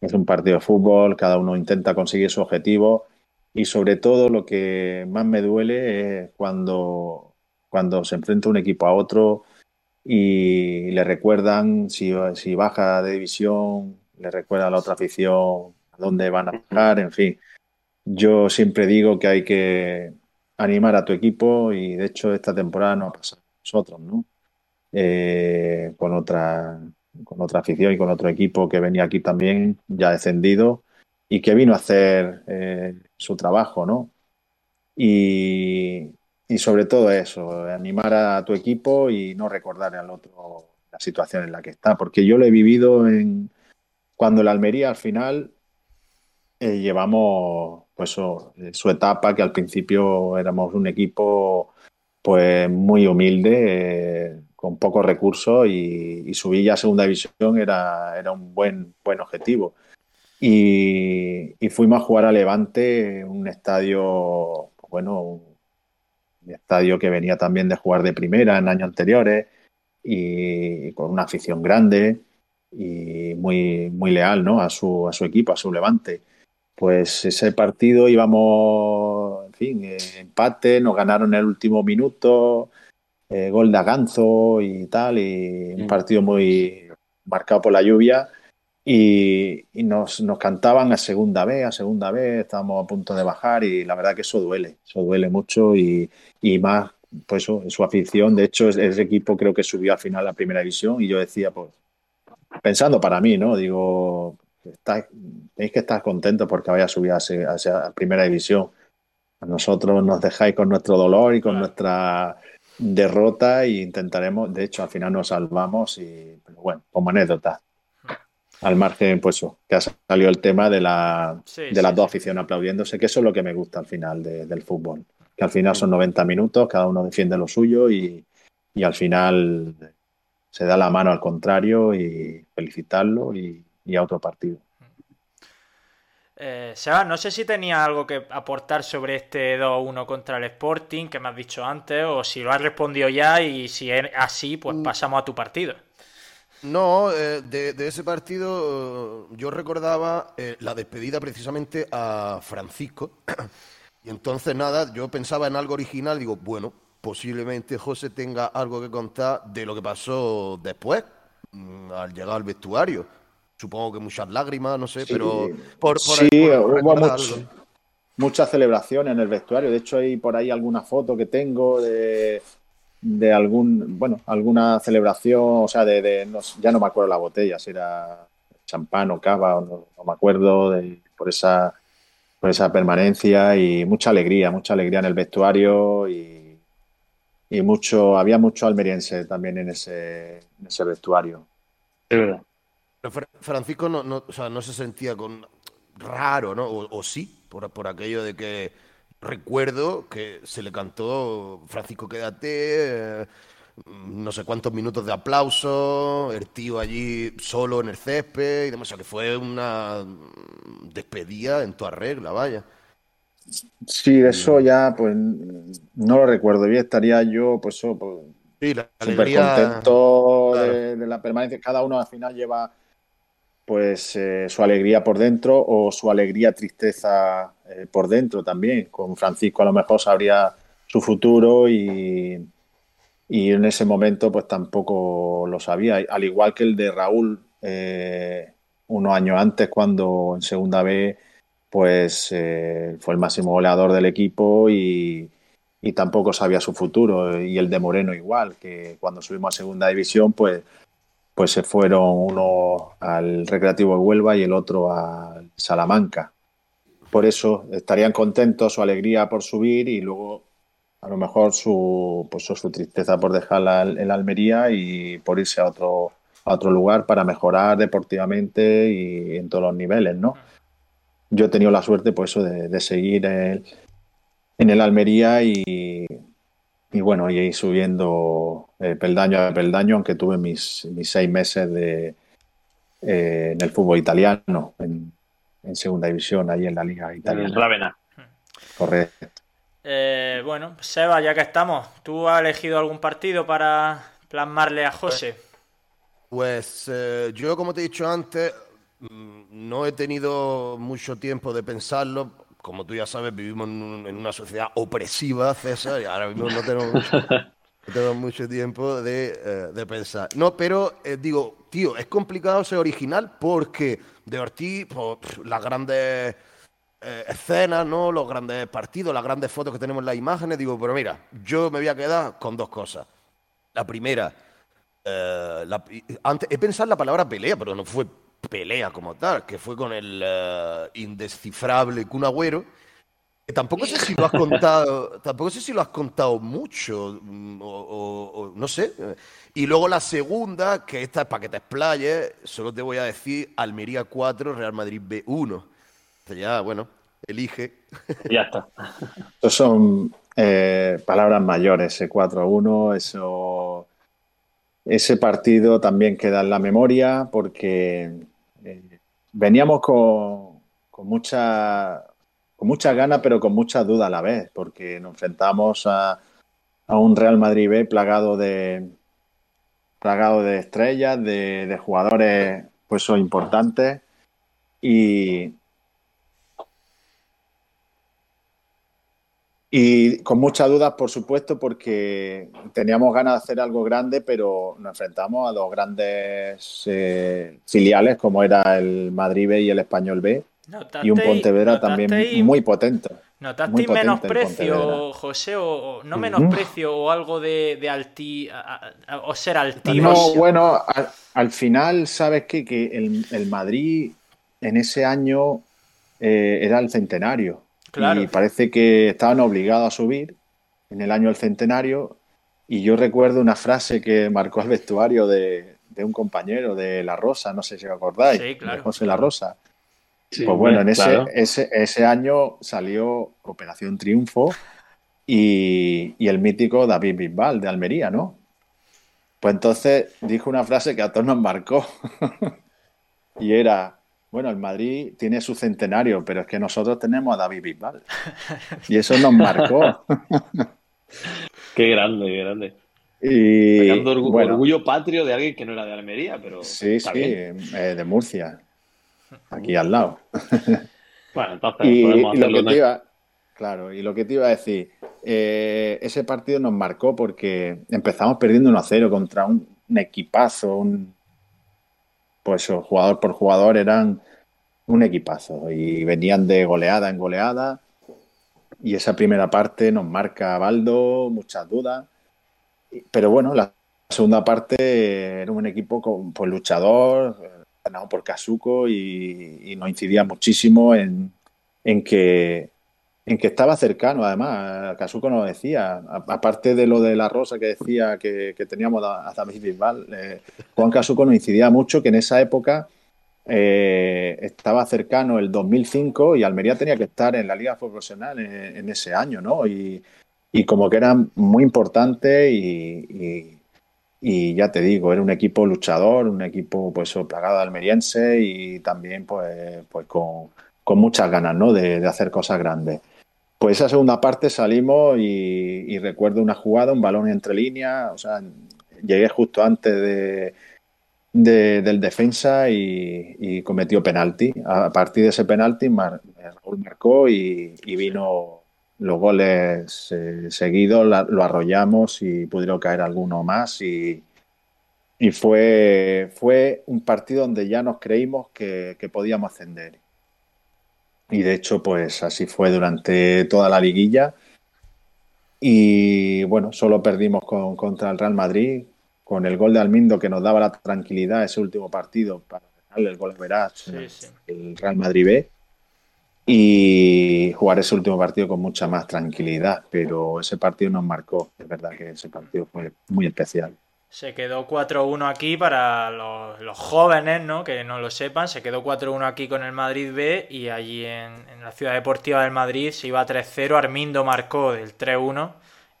es un partido de fútbol, cada uno intenta conseguir su objetivo y sobre todo lo que más me duele es cuando, cuando se enfrenta un equipo a otro y le recuerdan si, si baja de división, le recuerda a la otra afición a dónde van a bajar, en fin. Yo siempre digo que hay que animar a tu equipo y de hecho esta temporada no ha pasado a nosotros, ¿no? Eh, con otra con otra afición y con otro equipo que venía aquí también ya descendido y que vino a hacer eh, su trabajo, ¿no? Y, y, sobre todo eso, animar a tu equipo y no recordar al otro la situación en la que está, porque yo lo he vivido en cuando la Almería al final eh, llevamos pues oh, su etapa que al principio éramos un equipo pues muy humilde eh, con pocos recursos y, y, subir ya a segunda división era, era un buen, buen objetivo. Y, y, fuimos a jugar a Levante, un estadio, bueno, estadio que venía también de jugar de primera en años anteriores y con una afición grande y muy, muy leal ¿no? a, su, a su equipo, a su Levante. Pues ese partido íbamos, en fin, empate, nos ganaron en el último minuto, eh, gol de Aganzo y tal, y un partido muy marcado por la lluvia. Y, y nos, nos, cantaban a segunda vez, a segunda vez, estábamos a punto de bajar y la verdad que eso duele, eso duele mucho y, y más, pues eso, su afición, de hecho ese equipo creo que subió al final a la primera división y yo decía, pues, pensando para mí, ¿no? Digo, está, tenéis que estar contentos porque vaya a subir a, a, a primera división. A nosotros nos dejáis con nuestro dolor y con nuestra derrota y intentaremos, de hecho al final nos salvamos y, pero bueno, como anécdota. Al margen, pues eso, que ha salido el tema de, la, sí, de las sí, dos aficiones aplaudiéndose, que eso es lo que me gusta al final de, del fútbol. Que al final son 90 minutos, cada uno defiende lo suyo y, y al final se da la mano al contrario y felicitarlo y, y a otro partido. Eh, Seba, no sé si tenía algo que aportar sobre este 2-1 contra el Sporting que me has dicho antes, o si lo has respondido ya y si es así, pues pasamos a tu partido. No, eh, de, de, ese partido yo recordaba eh, la despedida precisamente a Francisco. Y entonces nada, yo pensaba en algo original, digo, bueno, posiblemente José tenga algo que contar de lo que pasó después, mm, al llegar al vestuario. Supongo que muchas lágrimas, no sé, sí. pero por, por sí, por hubo mucho, muchas celebraciones en el vestuario. De hecho, hay por ahí alguna foto que tengo de, de algún, bueno, alguna celebración, o sea, de, de no, ya no me acuerdo la botella, si era champán o cava, o no, no me acuerdo, de, por esa por esa permanencia y mucha alegría, mucha alegría en el vestuario y, y mucho, había mucho almeriense también en ese, en ese vestuario. Es verdad. Francisco no, no, o sea, no se sentía con raro, ¿no? O, o sí, por, por, aquello de que recuerdo que se le cantó Francisco quédate, eh, no sé cuántos minutos de aplauso, el tío allí solo en el césped y demás, o sea, que fue una despedida en toda regla, vaya. Sí, eso ya, pues no lo recuerdo bien, estaría yo, pues, oh, pues sí, la contento claro. de, de la permanencia. Cada uno al final lleva pues eh, su alegría por dentro o su alegría tristeza eh, por dentro también. Con Francisco a lo mejor sabría su futuro y, y, en ese momento pues tampoco lo sabía. Al igual que el de Raúl eh, unos años antes cuando en segunda B pues eh, fue el máximo goleador del equipo y, y tampoco sabía su futuro. Y el de Moreno igual, que cuando subimos a segunda división pues pues se fueron uno al Recreativo de Huelva y el otro a Salamanca. Por eso estarían contentos, su alegría por subir y luego a lo mejor su, pues, su tristeza por dejar la, el Almería y por irse a otro, a otro lugar para mejorar deportivamente y en todos los niveles, ¿no? yo he tenido la suerte, pues eso, de, seguir en el Almería y, y bueno, y ir subiendo eh, peldaño a peldaño, aunque tuve mis, mis seis meses de, eh, en el fútbol italiano, en, segunda división, ahí en la liga italiana. Correcto. Eh, bueno, Seba, ya que estamos, ¿tú has elegido algún partido para plasmarle a José? Pues yo, como te he dicho antes, mm, no he tenido mucho tiempo de pensarlo. Como tú ya sabes, vivimos en, una sociedad opresiva, César, y ahora mismo no tengo mucho, tiempo de, de, pensar. No, pero digo, tío, es complicado ser original porque de Ortiz, pues, las grandes eh, escenas, ¿no? Los grandes partidos, las grandes fotos que tenemos en las imágenes, digo, pero mira, yo me voy a quedar con dos cosas. La primera, eh, antes, he pensado en la palabra pelea, pero no fue pelea como tal, que fue con el indescifrable Kun Agüero Tampoco sé si lo has contado, tampoco sé si lo has contado mucho, mm, o, no sé. Y luego la segunda, que esta es para que te explayes, solo te voy a decir Almería 4, Real Madrid B1. ya, bueno, elige. Ya está. Estos son eh, palabras mayores, ese 4-1, eso... Ese partido también queda en la memoria porque eh, veníamos con, con mucha muchas ganas, pero con muchas dudas a la vez, porque nos enfrentamos a, un Real Madrid B plagado de plagado de estrellas, de, jugadores pues importantes. Y y con muchas dudas, por supuesto, porque teníamos ganas de hacer algo grande, pero nos enfrentamos a dos grandes eh, filiales como era el Madrid B y el Español B y un Pontevedra también muy potente. ¿Notaste menosprecio, José, o, no menosprecio o algo de, de alti, o ser altivo? No, bueno, al, final, ¿sabes qué? Que el, Madrid en ese año eh, era el centenario. Y parece que estaban obligados a subir en el año del centenario. Y yo recuerdo una frase que marcó el vestuario de, un compañero de La Rosa, no sé si os acordáis, de José La Rosa pues bueno, en ese, ese, año salió Operación Triunfo y, el mítico David Bisbal de Almería, ¿no? Pues entonces dijo una frase que a todos nos marcó. y era, bueno, el Madrid tiene su centenario, pero es que nosotros tenemos a David Bisbal. Y eso nos marcó. qué grande, qué grande. Y orgullo patrio de alguien que no era de Almería, pero. Sí, sí, eh, de Murcia aquí al lado. Bueno, entonces y, lo que te iba, Claro, y lo que te iba a decir, eh, ese partido nos marcó porque empezamos perdiendo 1-0 contra un, equipazo, un, pues jugador por jugador eran un equipazo y venían de goleada en goleada y esa primera parte nos marca Baldo, muchas dudas, pero bueno, la segunda parte era un equipo con, pues, luchador, ganado por Kazuko y, nos incidía muchísimo en, que que estaba cercano, además, Kazuko nos decía, aparte de lo de la rosa que decía que, teníamos a, David Bisbal, eh, Juan Kazuko nos incidía mucho que en esa época eh, estaba cercano el 2005 y Almería tenía que estar en la Liga Profesional en, ese año, ¿no? Y, como que era muy importante y ya te digo, era un equipo luchador, un equipo pues plagado de almeriense y también pues, pues con, muchas ganas ¿no? de, hacer cosas grandes. Pues esa segunda parte salimos y, recuerdo una jugada, un balón entre líneas, o sea, llegué justo antes de, del defensa y, cometió penalti. A partir de ese penalti Raúl marcó y vino los goles eh, seguidos lo arrollamos y pudieron caer alguno más y, y fue, fue un partido donde ya nos creímos que, podíamos ascender. Y de hecho, pues así fue durante toda la liguilla. Y bueno, solo perdimos con, contra el Real Madrid, con el gol de Almindo que nos daba la tranquilidad ese último partido para darle el gol veraz el Real Madrid B y jugar ese último partido con mucha más tranquilidad, pero ese partido nos marcó, es verdad que ese partido fue muy especial. Se quedó 4-1 aquí para los, jóvenes, ¿no? Que no lo sepan. Se quedó 4-1 aquí con el Madrid B y allí en, la Ciudad Deportiva del Madrid se iba 3-0. Armindo marcó del 3-1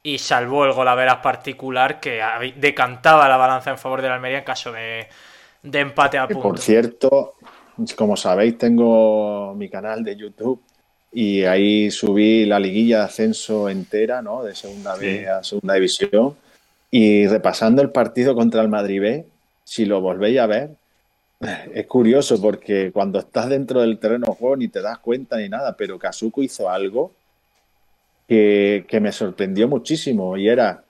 y salvó el gol a veras particular que decantaba la balanza en favor de la Almería en caso de, empate a punto. Por cierto, como sabéis, tengo mi canal de YouTube y ahí subí la liguilla de ascenso entera, ¿no? De segunda B a segunda división y repasando el partido contra el Madrid B, si lo volvéis a ver, es curioso porque cuando estás dentro del terreno de juego ni te das cuenta ni nada, pero Kazuko hizo algo que, me sorprendió muchísimo y era,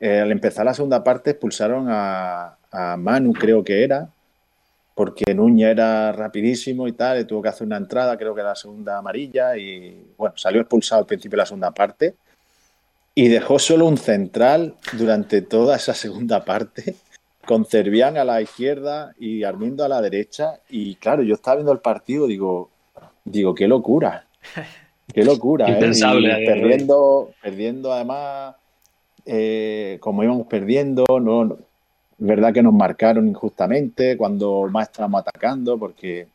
eh, al empezar la segunda parte expulsaron a, Manu, creo que era, porque Nuña era rapidísimo y tal, y tuvo que hacer una entrada, creo que era la segunda amarilla, y bueno, salió expulsado al principio de la segunda parte y dejó solo un central durante toda esa segunda parte, con Cervián a la izquierda y Armindo a la derecha. Y claro, yo estaba viendo el partido, digo, digo, qué locura. Qué locura. ¿eh? Impensable. perdiendo, perdiendo además, eh, como íbamos perdiendo, no, verdad que nos marcaron injustamente cuando más estábamos atacando, porque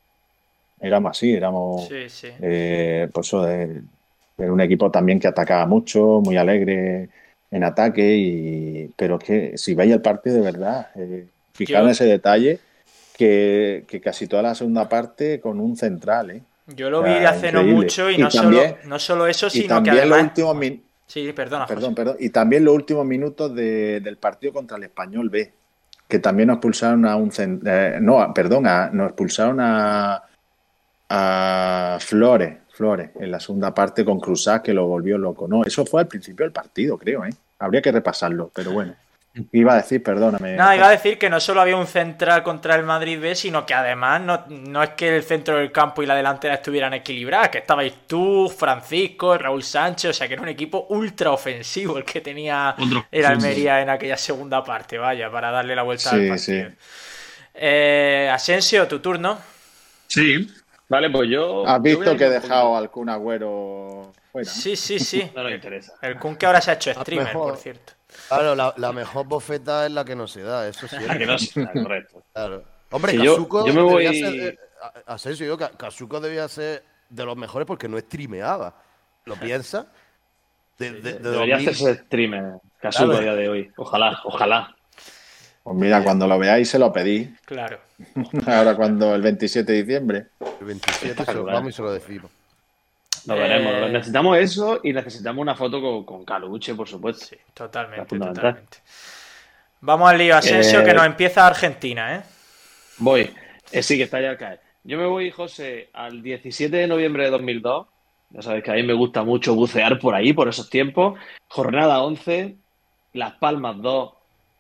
éramos así, éramos sí, sí. Eh, pues eso de era un equipo también que atacaba mucho, muy alegre en ataque, y, pero es que si veis el partido de verdad, eh, fijaros en ese detalle que, casi toda la segunda parte con un central. ¿eh? Yo lo vi hace no mucho y, no, solo, no solo eso, sino que además... Los últimos sí, perdona. Perdón, perdón. Y también los últimos minutos del partido contra el Español B, que también nos expulsaron a un... Eh, no, perdón, nos expulsaron a, a Flores Flores en la segunda parte con Cruzá que lo volvió loco. No, eso fue al principio del partido, creo, ¿eh? Habría que repasarlo, pero bueno. Iba a decir, perdóname. No, iba a decir que no solo había un central contra el Madrid B, sino que además no, es que el centro del campo y la delantera estuvieran equilibradas, que estabais tú, Francisco, Raúl Sánchez, o sea que era un equipo ultra ofensivo el que tenía el Almería en aquella segunda parte, vaya, para darle la vuelta al partido. Eh, Asensio, tu turno. Sí, Vale, pues yo. ¿Has visto que he dejado al Kun Agüero fuera? Sí, sí, sí. no nos interesa. El Kun que ahora se ha hecho streamer, por cierto. Claro, la, mejor bofeta es la que no se da, eso sí. La que no se da, correcto. Claro. Hombre, Kazuko yo, me voy... debía ser. Eh, Asensio, yo, Kazuko debía ser de los mejores porque no streameaba. ¿Lo piensa? De, de, debería hacerse streamer, Kazuko a día de hoy. Ojalá, ojalá. Pues mira, cuando lo veáis se lo pedí. Claro. Ahora cuando el 27 de diciembre. El 27 se lo vamos y se lo decimos. Lo veremos. Eh, necesitamos eso y necesitamos una foto con, con Caluche, por supuesto. Sí, totalmente, totalmente. Vamos al lío, Asensio, que eh, nos empieza Argentina, ¿eh? Voy. Eh, sí, que está ya al caer. Yo me voy, José, al 17 de noviembre de 2002. Ya sabéis que a mí me gusta mucho bucear por ahí, por esos tiempos. Jornada 11, Las Palmas 2,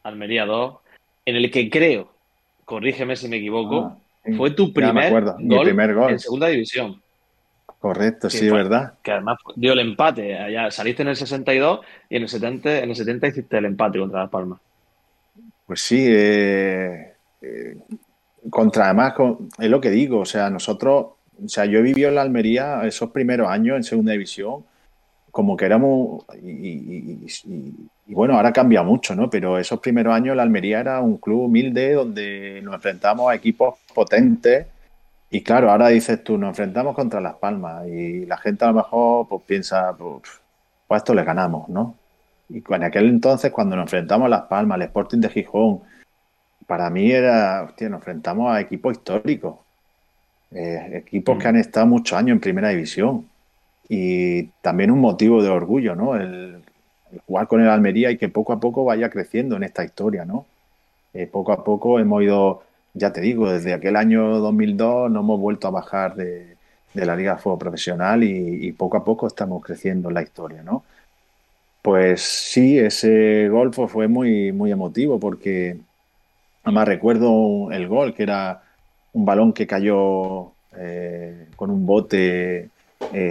Almería 2, en el que creo, corrígeme si me equivoco, ah, fue tu primer, gol en segunda división. Correcto, sí, verdad. Que además dio el empate. Allá saliste en el 62 y en el 70, en el 70 hiciste el empate contra Las Palmas. Pues sí, eh, eh, contra además, es lo que digo, o sea, nosotros, o sea, yo he vivido en la Almería esos primeros años en segunda división como que éramos, y, bueno, ahora cambia mucho, ¿no? Pero esos primeros años la Almería era un club humilde donde nos enfrentamos a equipos potentes y claro, ahora dices tú, nos enfrentamos contra Las Palmas y la gente a lo mejor pues piensa, pues, pues esto le ganamos, ¿no? Y en aquel entonces cuando nos enfrentamos a Las Palmas, al Sporting de Gijón, para mí era, hostia, nos enfrentamos a equipos históricos, eh, equipos que mm. han estado muchos años en primera división y también un motivo de orgullo, ¿no? El, jugar con el Almería y que poco a poco vaya creciendo en esta historia, ¿no? Eh, poco a poco hemos ido, ya te digo, desde aquel año 2002 no hemos vuelto a bajar de, la Liga de Fútbol Profesional y, poco a poco estamos creciendo en la historia, ¿no? Pues sí, ese gol fue muy, muy emotivo porque además recuerdo el gol, que era un balón que cayó eh, con un bote eh,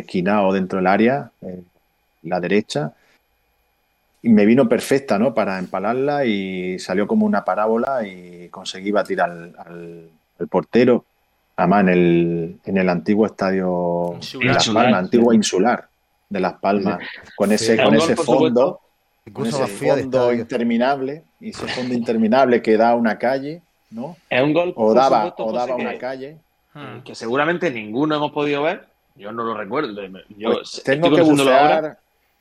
esquinado dentro del área, eh, la derecha, y me vino perfecta ¿no? para empalarla y salió como una parábola y conseguí batir al, al, portero, además en el, en el antiguo estadio de Las Palmas, antiguo insular de Las Palmas, con ese, con ese fondo. con ese fondo interminable, y ese fondo interminable que da a una calle, ¿no? Es un gol, O daba, supuesto, o daba que- una calle. Hmm. que seguramente ninguno hemos podido ver. Yo no lo recuerdo. Yo Pues tengo que bucear,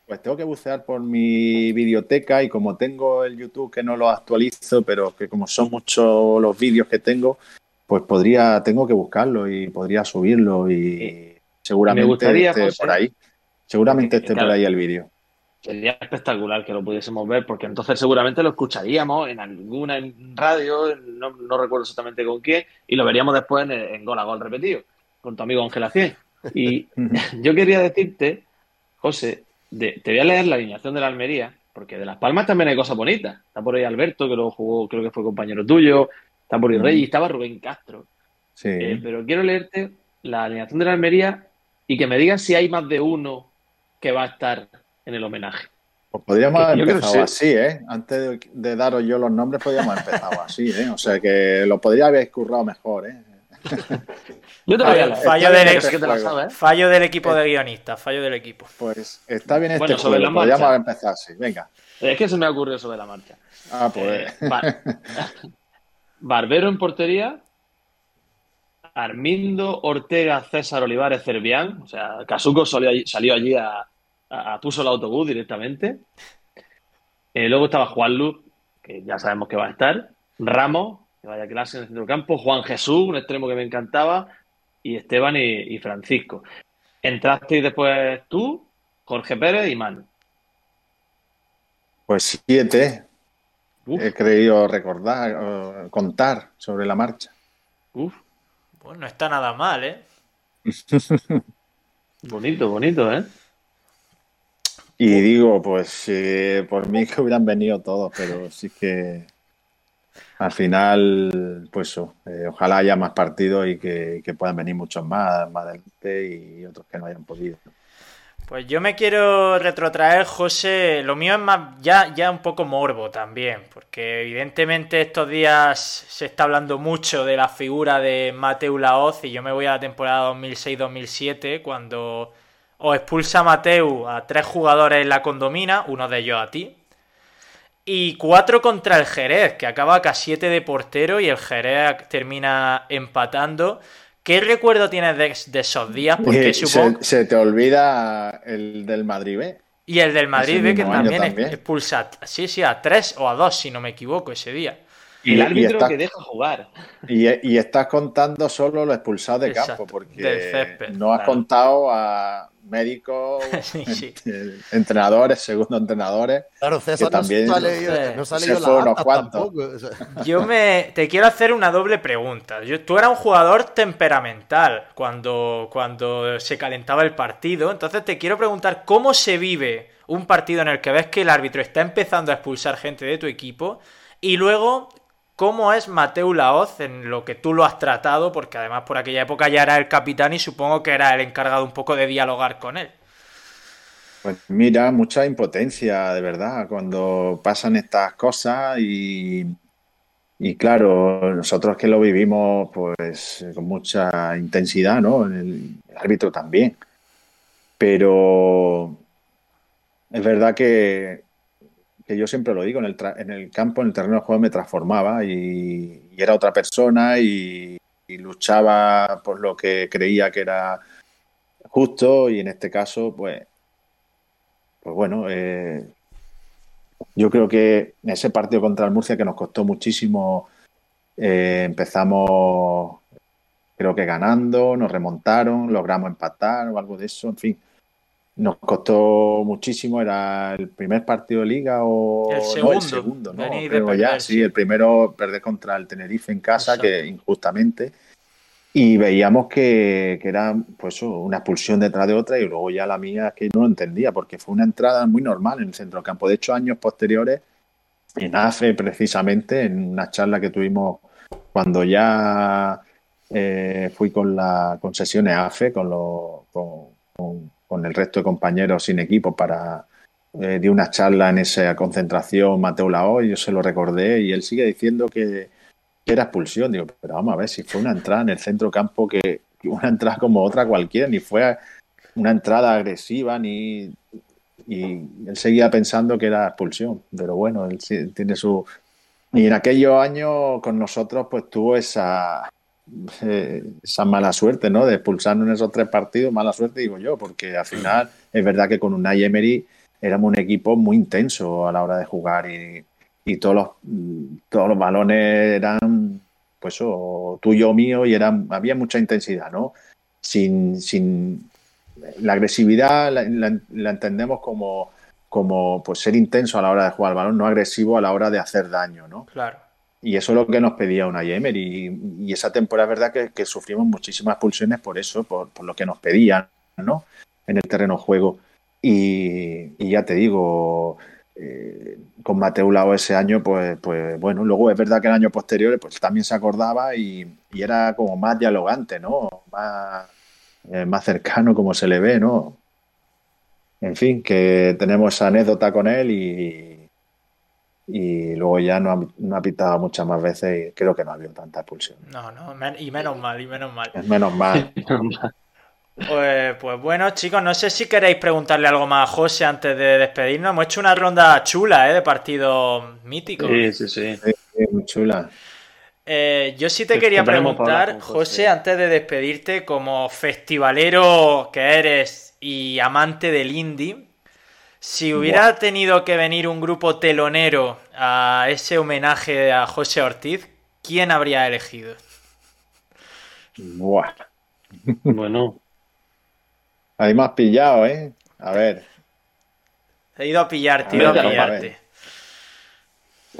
pues tengo que bucear por mi videoteca y como tengo el YouTube que no lo actualizo, pero que como son muchos los vídeos que tengo, pues podría, tengo que buscarlo y podría subirlo y seguramente me gustaría, esté José, por ahí. Seguramente esté claro. por ahí el vídeo. Sería espectacular que lo pudiésemos ver, porque entonces seguramente lo escucharíamos en alguna radio, no, no recuerdo exactamente con quién, y lo veríamos después en, en Gol a Gol repetido, con tu amigo Ángel Acien. Y yo quería decirte, José, de- te voy a leer la alineación de la Almería, porque de Las Palmas también hay cosas bonitas. Está por ahí Alberto, que luego jugó, creo que fue compañero tuyo, está por ahí Mm. Rey, y estaba Rubén Castro. Sí. Eh, pero quiero leerte la alineación de la Almería y que me digas si hay más de uno que va a estar en el homenaje. Pues podríamos haber empezado sí. así, ¿eh? Antes de, de daros yo los nombres, podríamos haber empezado así, ¿eh? O sea que lo podría haber currado mejor, ¿eh? Yo te lo voy a Fallo, leer. fallo Está del, que sabes. fallo del equipo de guionistas, fallo del equipo. Pues está bien este Bueno, sobre juego, la marcha. empezado así. Venga. Es que se me ha ocurrido sobre la marcha. Ah, pues. Eh, Bar- Barbero en portería. Armindo Ortega César Olivares Cervián. O sea, Casuco salió allí, salió allí a, a- a- puso el autobús directamente. Eh, luego estaba Juan Luz, que ya sabemos que va a estar. Ramos, que vaya clase en el centro del campo. Juan Jesús, un extremo que me encantaba. Y Esteban y, y Francisco. Entraste después tú, Jorge Pérez y Manu. Pues siete. Uf. He creído recordar, contar sobre la marcha. Uf, Pues no está nada mal, ¿eh? bonito, bonito, ¿eh? Y digo, pues eh, por mí que hubieran venido todos, pero sí que al final, pues eh, ojalá haya más partidos y que, que puedan venir muchos más, más adelante y otros que no hayan podido. Pues yo me quiero retrotraer, José. Lo mío es más ya, ya un poco morbo también, porque evidentemente estos días se está hablando mucho de la figura de Mateu Laoz y yo me voy a la temporada 2006-2007 cuando os expulsa Mateu a tres jugadores en la condomina, uno de ellos a ti, y cuatro contra el Jerez, que acaba a 7 de portero y el Jerez termina empatando. ¿Qué recuerdo tienes de, de esos días? Porque Eh, supongo... se, se te olvida el del Madrid B. Y el del Madrid ve que también, también. expulsa, a- sí, sí, a tres o a dos, si no me equivoco, ese día. Y- El y árbitro está- que deja jugar. Y, y estás contando solo los expulsados de Exacto, campo, porque del césped, no has claro. contado a médicos, Sí, sí. ent- entrenadores, segundo entrenadores. Claro, César Que también- no se ha leído, no se ha leído las unos cuantos. Yo me te quiero hacer una doble pregunta. Yo- tú eras un jugador temperamental cuando, cuando se calentaba el partido. Entonces te quiero preguntar cómo se vive un partido en el que ves que el árbitro está empezando a expulsar gente de tu equipo y luego cómo es Mateu Laoz en lo que tú lo has tratado, porque además por aquella época ya era el capitán y supongo que era el encargado un poco de dialogar con él. Pues mira, mucha impotencia, de verdad, cuando pasan estas cosas y, y claro, nosotros que lo vivimos pues con mucha intensidad, ¿no? El, el árbitro también. Pero es verdad que, que yo siempre lo digo, en el, tra- en el campo, en el terreno de juego me transformaba y, era otra persona y, luchaba por lo que creía que era justo y en este caso, pues pues bueno, eh, yo creo que ese partido contra el Murcia que nos costó muchísimo, eh, empezamos creo que ganando, nos remontaron, logramos empatar o algo de eso, en fin. Nos costó muchísimo, era el primer partido de liga o El no, segundo. el segundo, ¿no? Creo perder, ya, sí. sí, el primero perder contra el Tenerife en casa, Exacto. que injustamente y veíamos que, que era pues una expulsión detrás de otra y luego ya la mía es que no lo entendía porque fue una entrada muy normal en el centro del campo. De hecho, años posteriores, en AFE precisamente, en una charla que tuvimos cuando ya eh, fui con la con sesiones AFE, con, los- con, con- con el resto de compañeros sin equipo para... Eh, una charla en esa concentración Mateo Lao y yo se lo recordé y él sigue diciendo que, que era expulsión. Digo, pero vamos a ver si fue una entrada en el centro campo que una entrada como otra cualquiera, ni fue una entrada agresiva, ni y él seguía pensando que era expulsión, pero bueno, él sí tiene su... Y en aquellos años con nosotros pues tuvo esa, esa mala suerte, ¿no? De expulsarnos en esos tres partidos, mala suerte digo yo, porque al final es verdad que con Unai Emery éramos un equipo muy intenso a la hora de jugar y, y todos los todos los balones eran pues o tuyo o mío y eran, había mucha intensidad, ¿no? Sin, sin la agresividad la entendemos como, como pues ser intenso a la hora de jugar al balón, no agresivo a la hora de hacer daño, ¿no? Claro. Y eso es lo que nos pedía una Emery. Y, y esa temporada es verdad que, que sufrimos muchísimas expulsiones por eso, por, por lo que nos pedían, ¿no? En el terreno juego. Y, y ya te digo, eh, con Mateu Lao ese año, pues, pues bueno, luego es verdad que el año posterior pues también se acordaba y, y era como más dialogante, ¿no? Más, eh, más cercano como se le ve, ¿no? En fin, que tenemos anécdota con él y, y luego ya no ha, no ha pitado muchas más veces y creo que no ha habido tanta expulsión. No, no, men- y menos mal, y menos mal. Es menos mal. Pues, pues bueno, chicos, no sé si queréis preguntarle algo más a José antes de despedirnos. Hemos hecho una ronda chula, ¿eh? De partidos míticos. Sí, sí, sí. Sí, sí, muy chula. Eh, yo sí te Que quería preguntar, José. antes de despedirte, como festivalero que eres y amante del indie, si hubiera tenido que venir un grupo telonero a ese homenaje a José Ortiz, ¿quién habría elegido? Buah. Bueno, Ahí me has pillado, ¿eh? A ver, He ido a pillarte, he A ido a pillarte.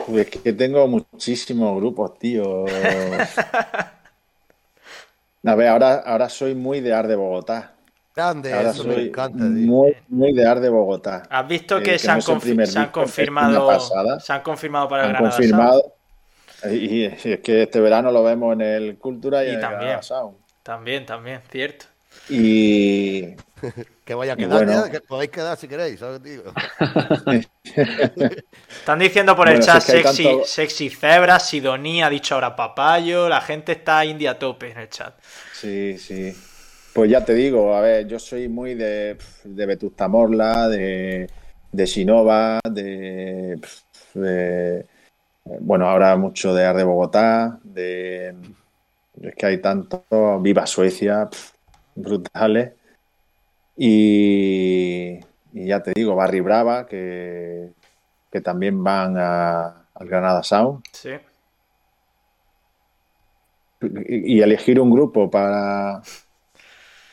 Uy, es que tengo muchísimos grupos, tío. A ver, ahora, ahora soy muy de Ar de Bogotá. Grande, Ahora eso me encanta, muy, muy de Ar de Bogotá. ¿Has visto Eh, que, que se, han el confi- se confirmado se han confirmado para el Han Granada Sound? confirmado. Y, y es que este verano lo vemos en el Cultura y, Y en el también. Granada Sound. También, también, cierto. Y Que vaya a quedar, bueno. ya, que podéis quedar si queréis, ¿sabes, tío? Están diciendo por el chat si es que hay sexy, tanto- sexy cebra, Sidonia, ha dicho ahora papayo, la gente está indie a tope en el chat. Sí, sí. Pues ya te digo, a ver, yo soy muy de, de Vetusta Morla, de, de Sinova, de, de- Bueno, ahora mucho de Ar de Bogotá, de. Es que hay tanto. Viva Suecia, brutales. Y, y ya te digo, Barry Brava, que, que también van a- al Granada Sound. Sí. y, y elegir un grupo para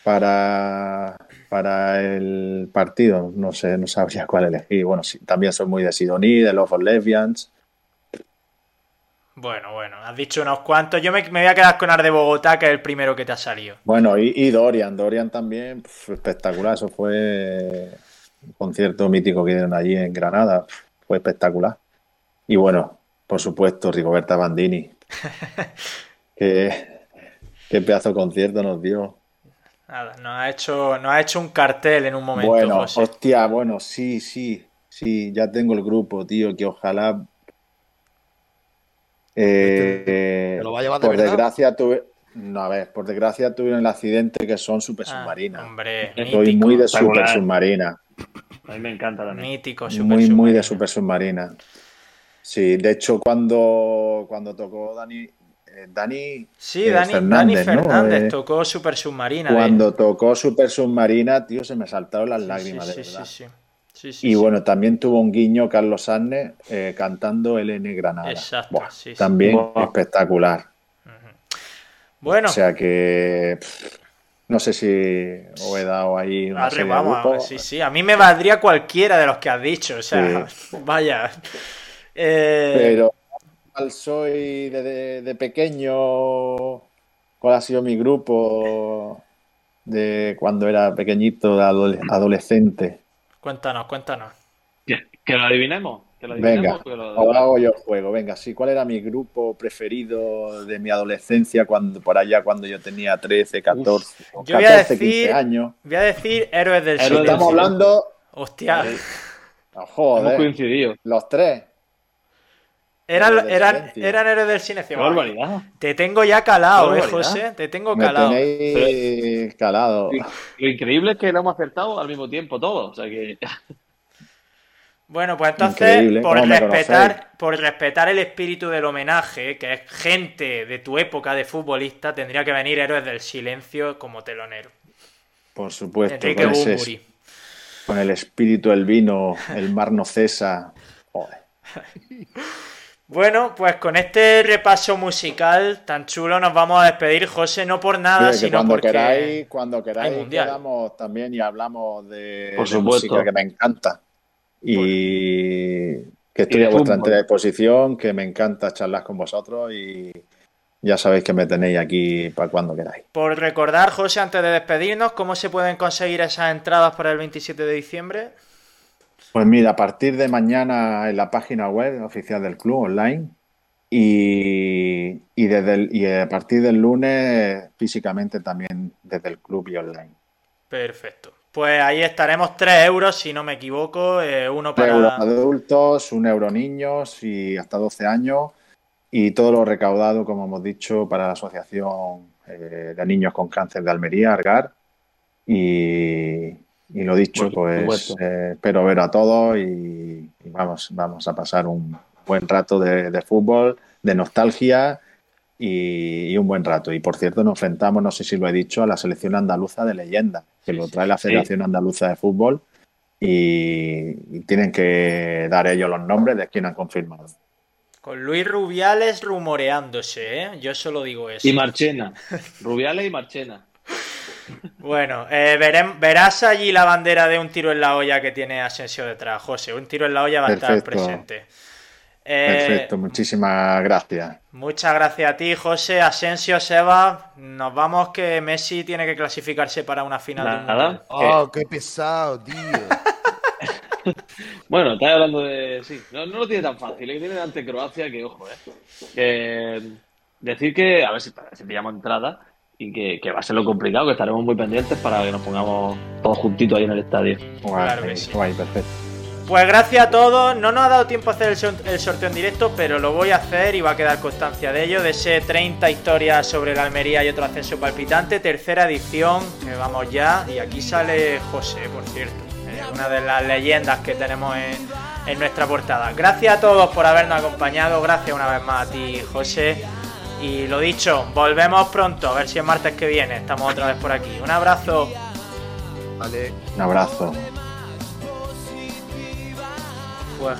para para el partido. No sé no sabría cuál elegir. Bueno sí, también soy muy de Sidoní de Love of Lesbians Bueno, bueno, has dicho unos cuantos. Yo me, me voy a quedar con Ar de Bogotá, que es el primero que te ha salido. bueno y, y Dorian. Dorian también pf, espectacular. Eso fue un concierto mítico que dieron allí en Granada. Pf, fue espectacular. Y bueno por supuesto Rigoberta Bandini. Que qué pedazo de concierto nos dio Nada, nos ha hecho, nos ha hecho un cartel en un momento, Bueno, José. hostia, bueno, sí, sí, sí, ya tengo el grupo, tío, que ojalá. Eh, ¿Te lo va a llevar de por verdad? desgracia tuve. No, a ver, por desgracia tuvieron el accidente que son super Ah, submarinas. hombre, Soy mítico, muy de super submarina. a mí me encanta también. mítico, super Muy, muy de super submarina. Sí, de hecho, cuando, cuando tocó Dani. Dani. Sí, eh, Dani Fernández, Dani ¿no? Fernández Eh, tocó Super Submarina. de- Cuando tocó Super Submarina, tío, se me saltaron las Sí, lágrimas, sí, de sí, verdad. sí, sí. Sí, sí, Y sí. bueno, también tuvo un guiño Carlos Arnes eh, cantando el N Granada. Exacto, Buah, sí, sí. También Buah. espectacular. Bueno, O sea que pff, no sé si os he dado ahí una arre, serie de vamos, grupos. sí, sí. A mí me valdría cualquiera de los que has dicho. O sea, vaya. Eh, Pero ¿cuál soy de, de- de pequeño? ¿Cuál ha sido mi grupo de cuando era pequeñito, de adole- adolescente? Cuéntanos, cuéntanos. Que, que lo adivinemos. Que lo adivinemos. Venga, lo- ahora hago yo el juego. Venga, sí, ¿cuál era mi grupo preferido de mi adolescencia cuando por allá cuando yo tenía 13, 14, o Yo voy a 14, 15 decir- años? Voy a decir Héroes del Héroes del. Estamos hablando, Hostia. oh, Hemos joder, coincidido. los tres. Eran, Héroes del eran, Silencio. eran Héroes del Silencio. Qué barbaridad. Te tengo ya calado, eh. José. Te tengo Me calado. tenéis calado. Lo increíble es que lo hemos acertado al mismo tiempo todos. O sea que. Bueno, pues entonces, por respetar, por respetar el espíritu del homenaje, que es gente de tu época de futbolista, tendría que venir Héroes del Silencio como telonero. Por supuesto, con, ese, con, el espíritu del vino, el mar no cesa. Bueno, pues con este repaso musical tan chulo nos vamos a despedir, José, no por nada, sino cuando porque queráis, cuando queráis quedamos también y hablamos de, música que me encanta. Y que estoy a vuestra entera disposición, que me encanta charlar con vosotros y ya sabéis que me tenéis aquí para cuando queráis. Por recordar, José, antes de despedirnos, ¿cómo se pueden conseguir esas entradas para el 27 de diciembre? Pues mira, a partir de mañana en la página web oficial del club online y, desde y a partir del lunes físicamente también desde el club y online. Perfecto. Pues ahí estaremos 3 euros, si no me equivoco, eh, uno para... euros adultos, un euro niños y hasta 12 años y todo lo recaudado, como hemos dicho, para la Asociación eh, de Niños con Cáncer de Almería, ARGAR. Y, lo dicho, pues eh, espero ver a todos y, vamos, vamos a pasar un buen rato de fútbol, de nostalgia y, un buen rato. Y por cierto, nos enfrentamos, no sé si lo he dicho, a la selección andaluza de leyenda, que lo trae la Federación Andaluza de Fútbol y, tienen que dar ellos los nombres de quien han confirmado. Con Luis Rubiales rumoreándose, ¿eh? Yo solo digo eso. Y Marchena. Rubiales y Marchena. Bueno, eh, verás allí la bandera de un tiro en la olla que tiene Asensio detrás, José. Un tiro en la olla va a estar presente. Perfecto, muchísimas gracias. Muchas gracias a ti, José, Asensio, Seba. Nos vamos que Messi tiene que clasificarse para una final. Nada. Oh, qué pesado, tío. bueno, estás hablando de. Sí, no, lo tiene tan fácil. ¿eh? Tiene ante Croacia que, ojo, eh. decir que, a ver si, si llamo entrada y que, va a ser lo complicado, que estaremos muy pendientes para que nos pongamos todos juntitos ahí en el estadio. claro perfecto. Pues gracias a todos. No nos ha dado tiempo a hacer el sorteo en directo, pero lo voy a hacer y va a quedar constancia de ello. De ese 30 historias sobre la Almería y otro ascenso palpitante. Tercera edición, que vamos ya. Y aquí sale José, por cierto. una de las leyendas que tenemos en, en nuestra portada. Gracias a todos por habernos acompañado. Gracias una vez más a ti, José. Y lo dicho, volvemos pronto. A ver si es martes que viene. Estamos otra vez por aquí. Un abrazo. Vale. Un abrazo. Pues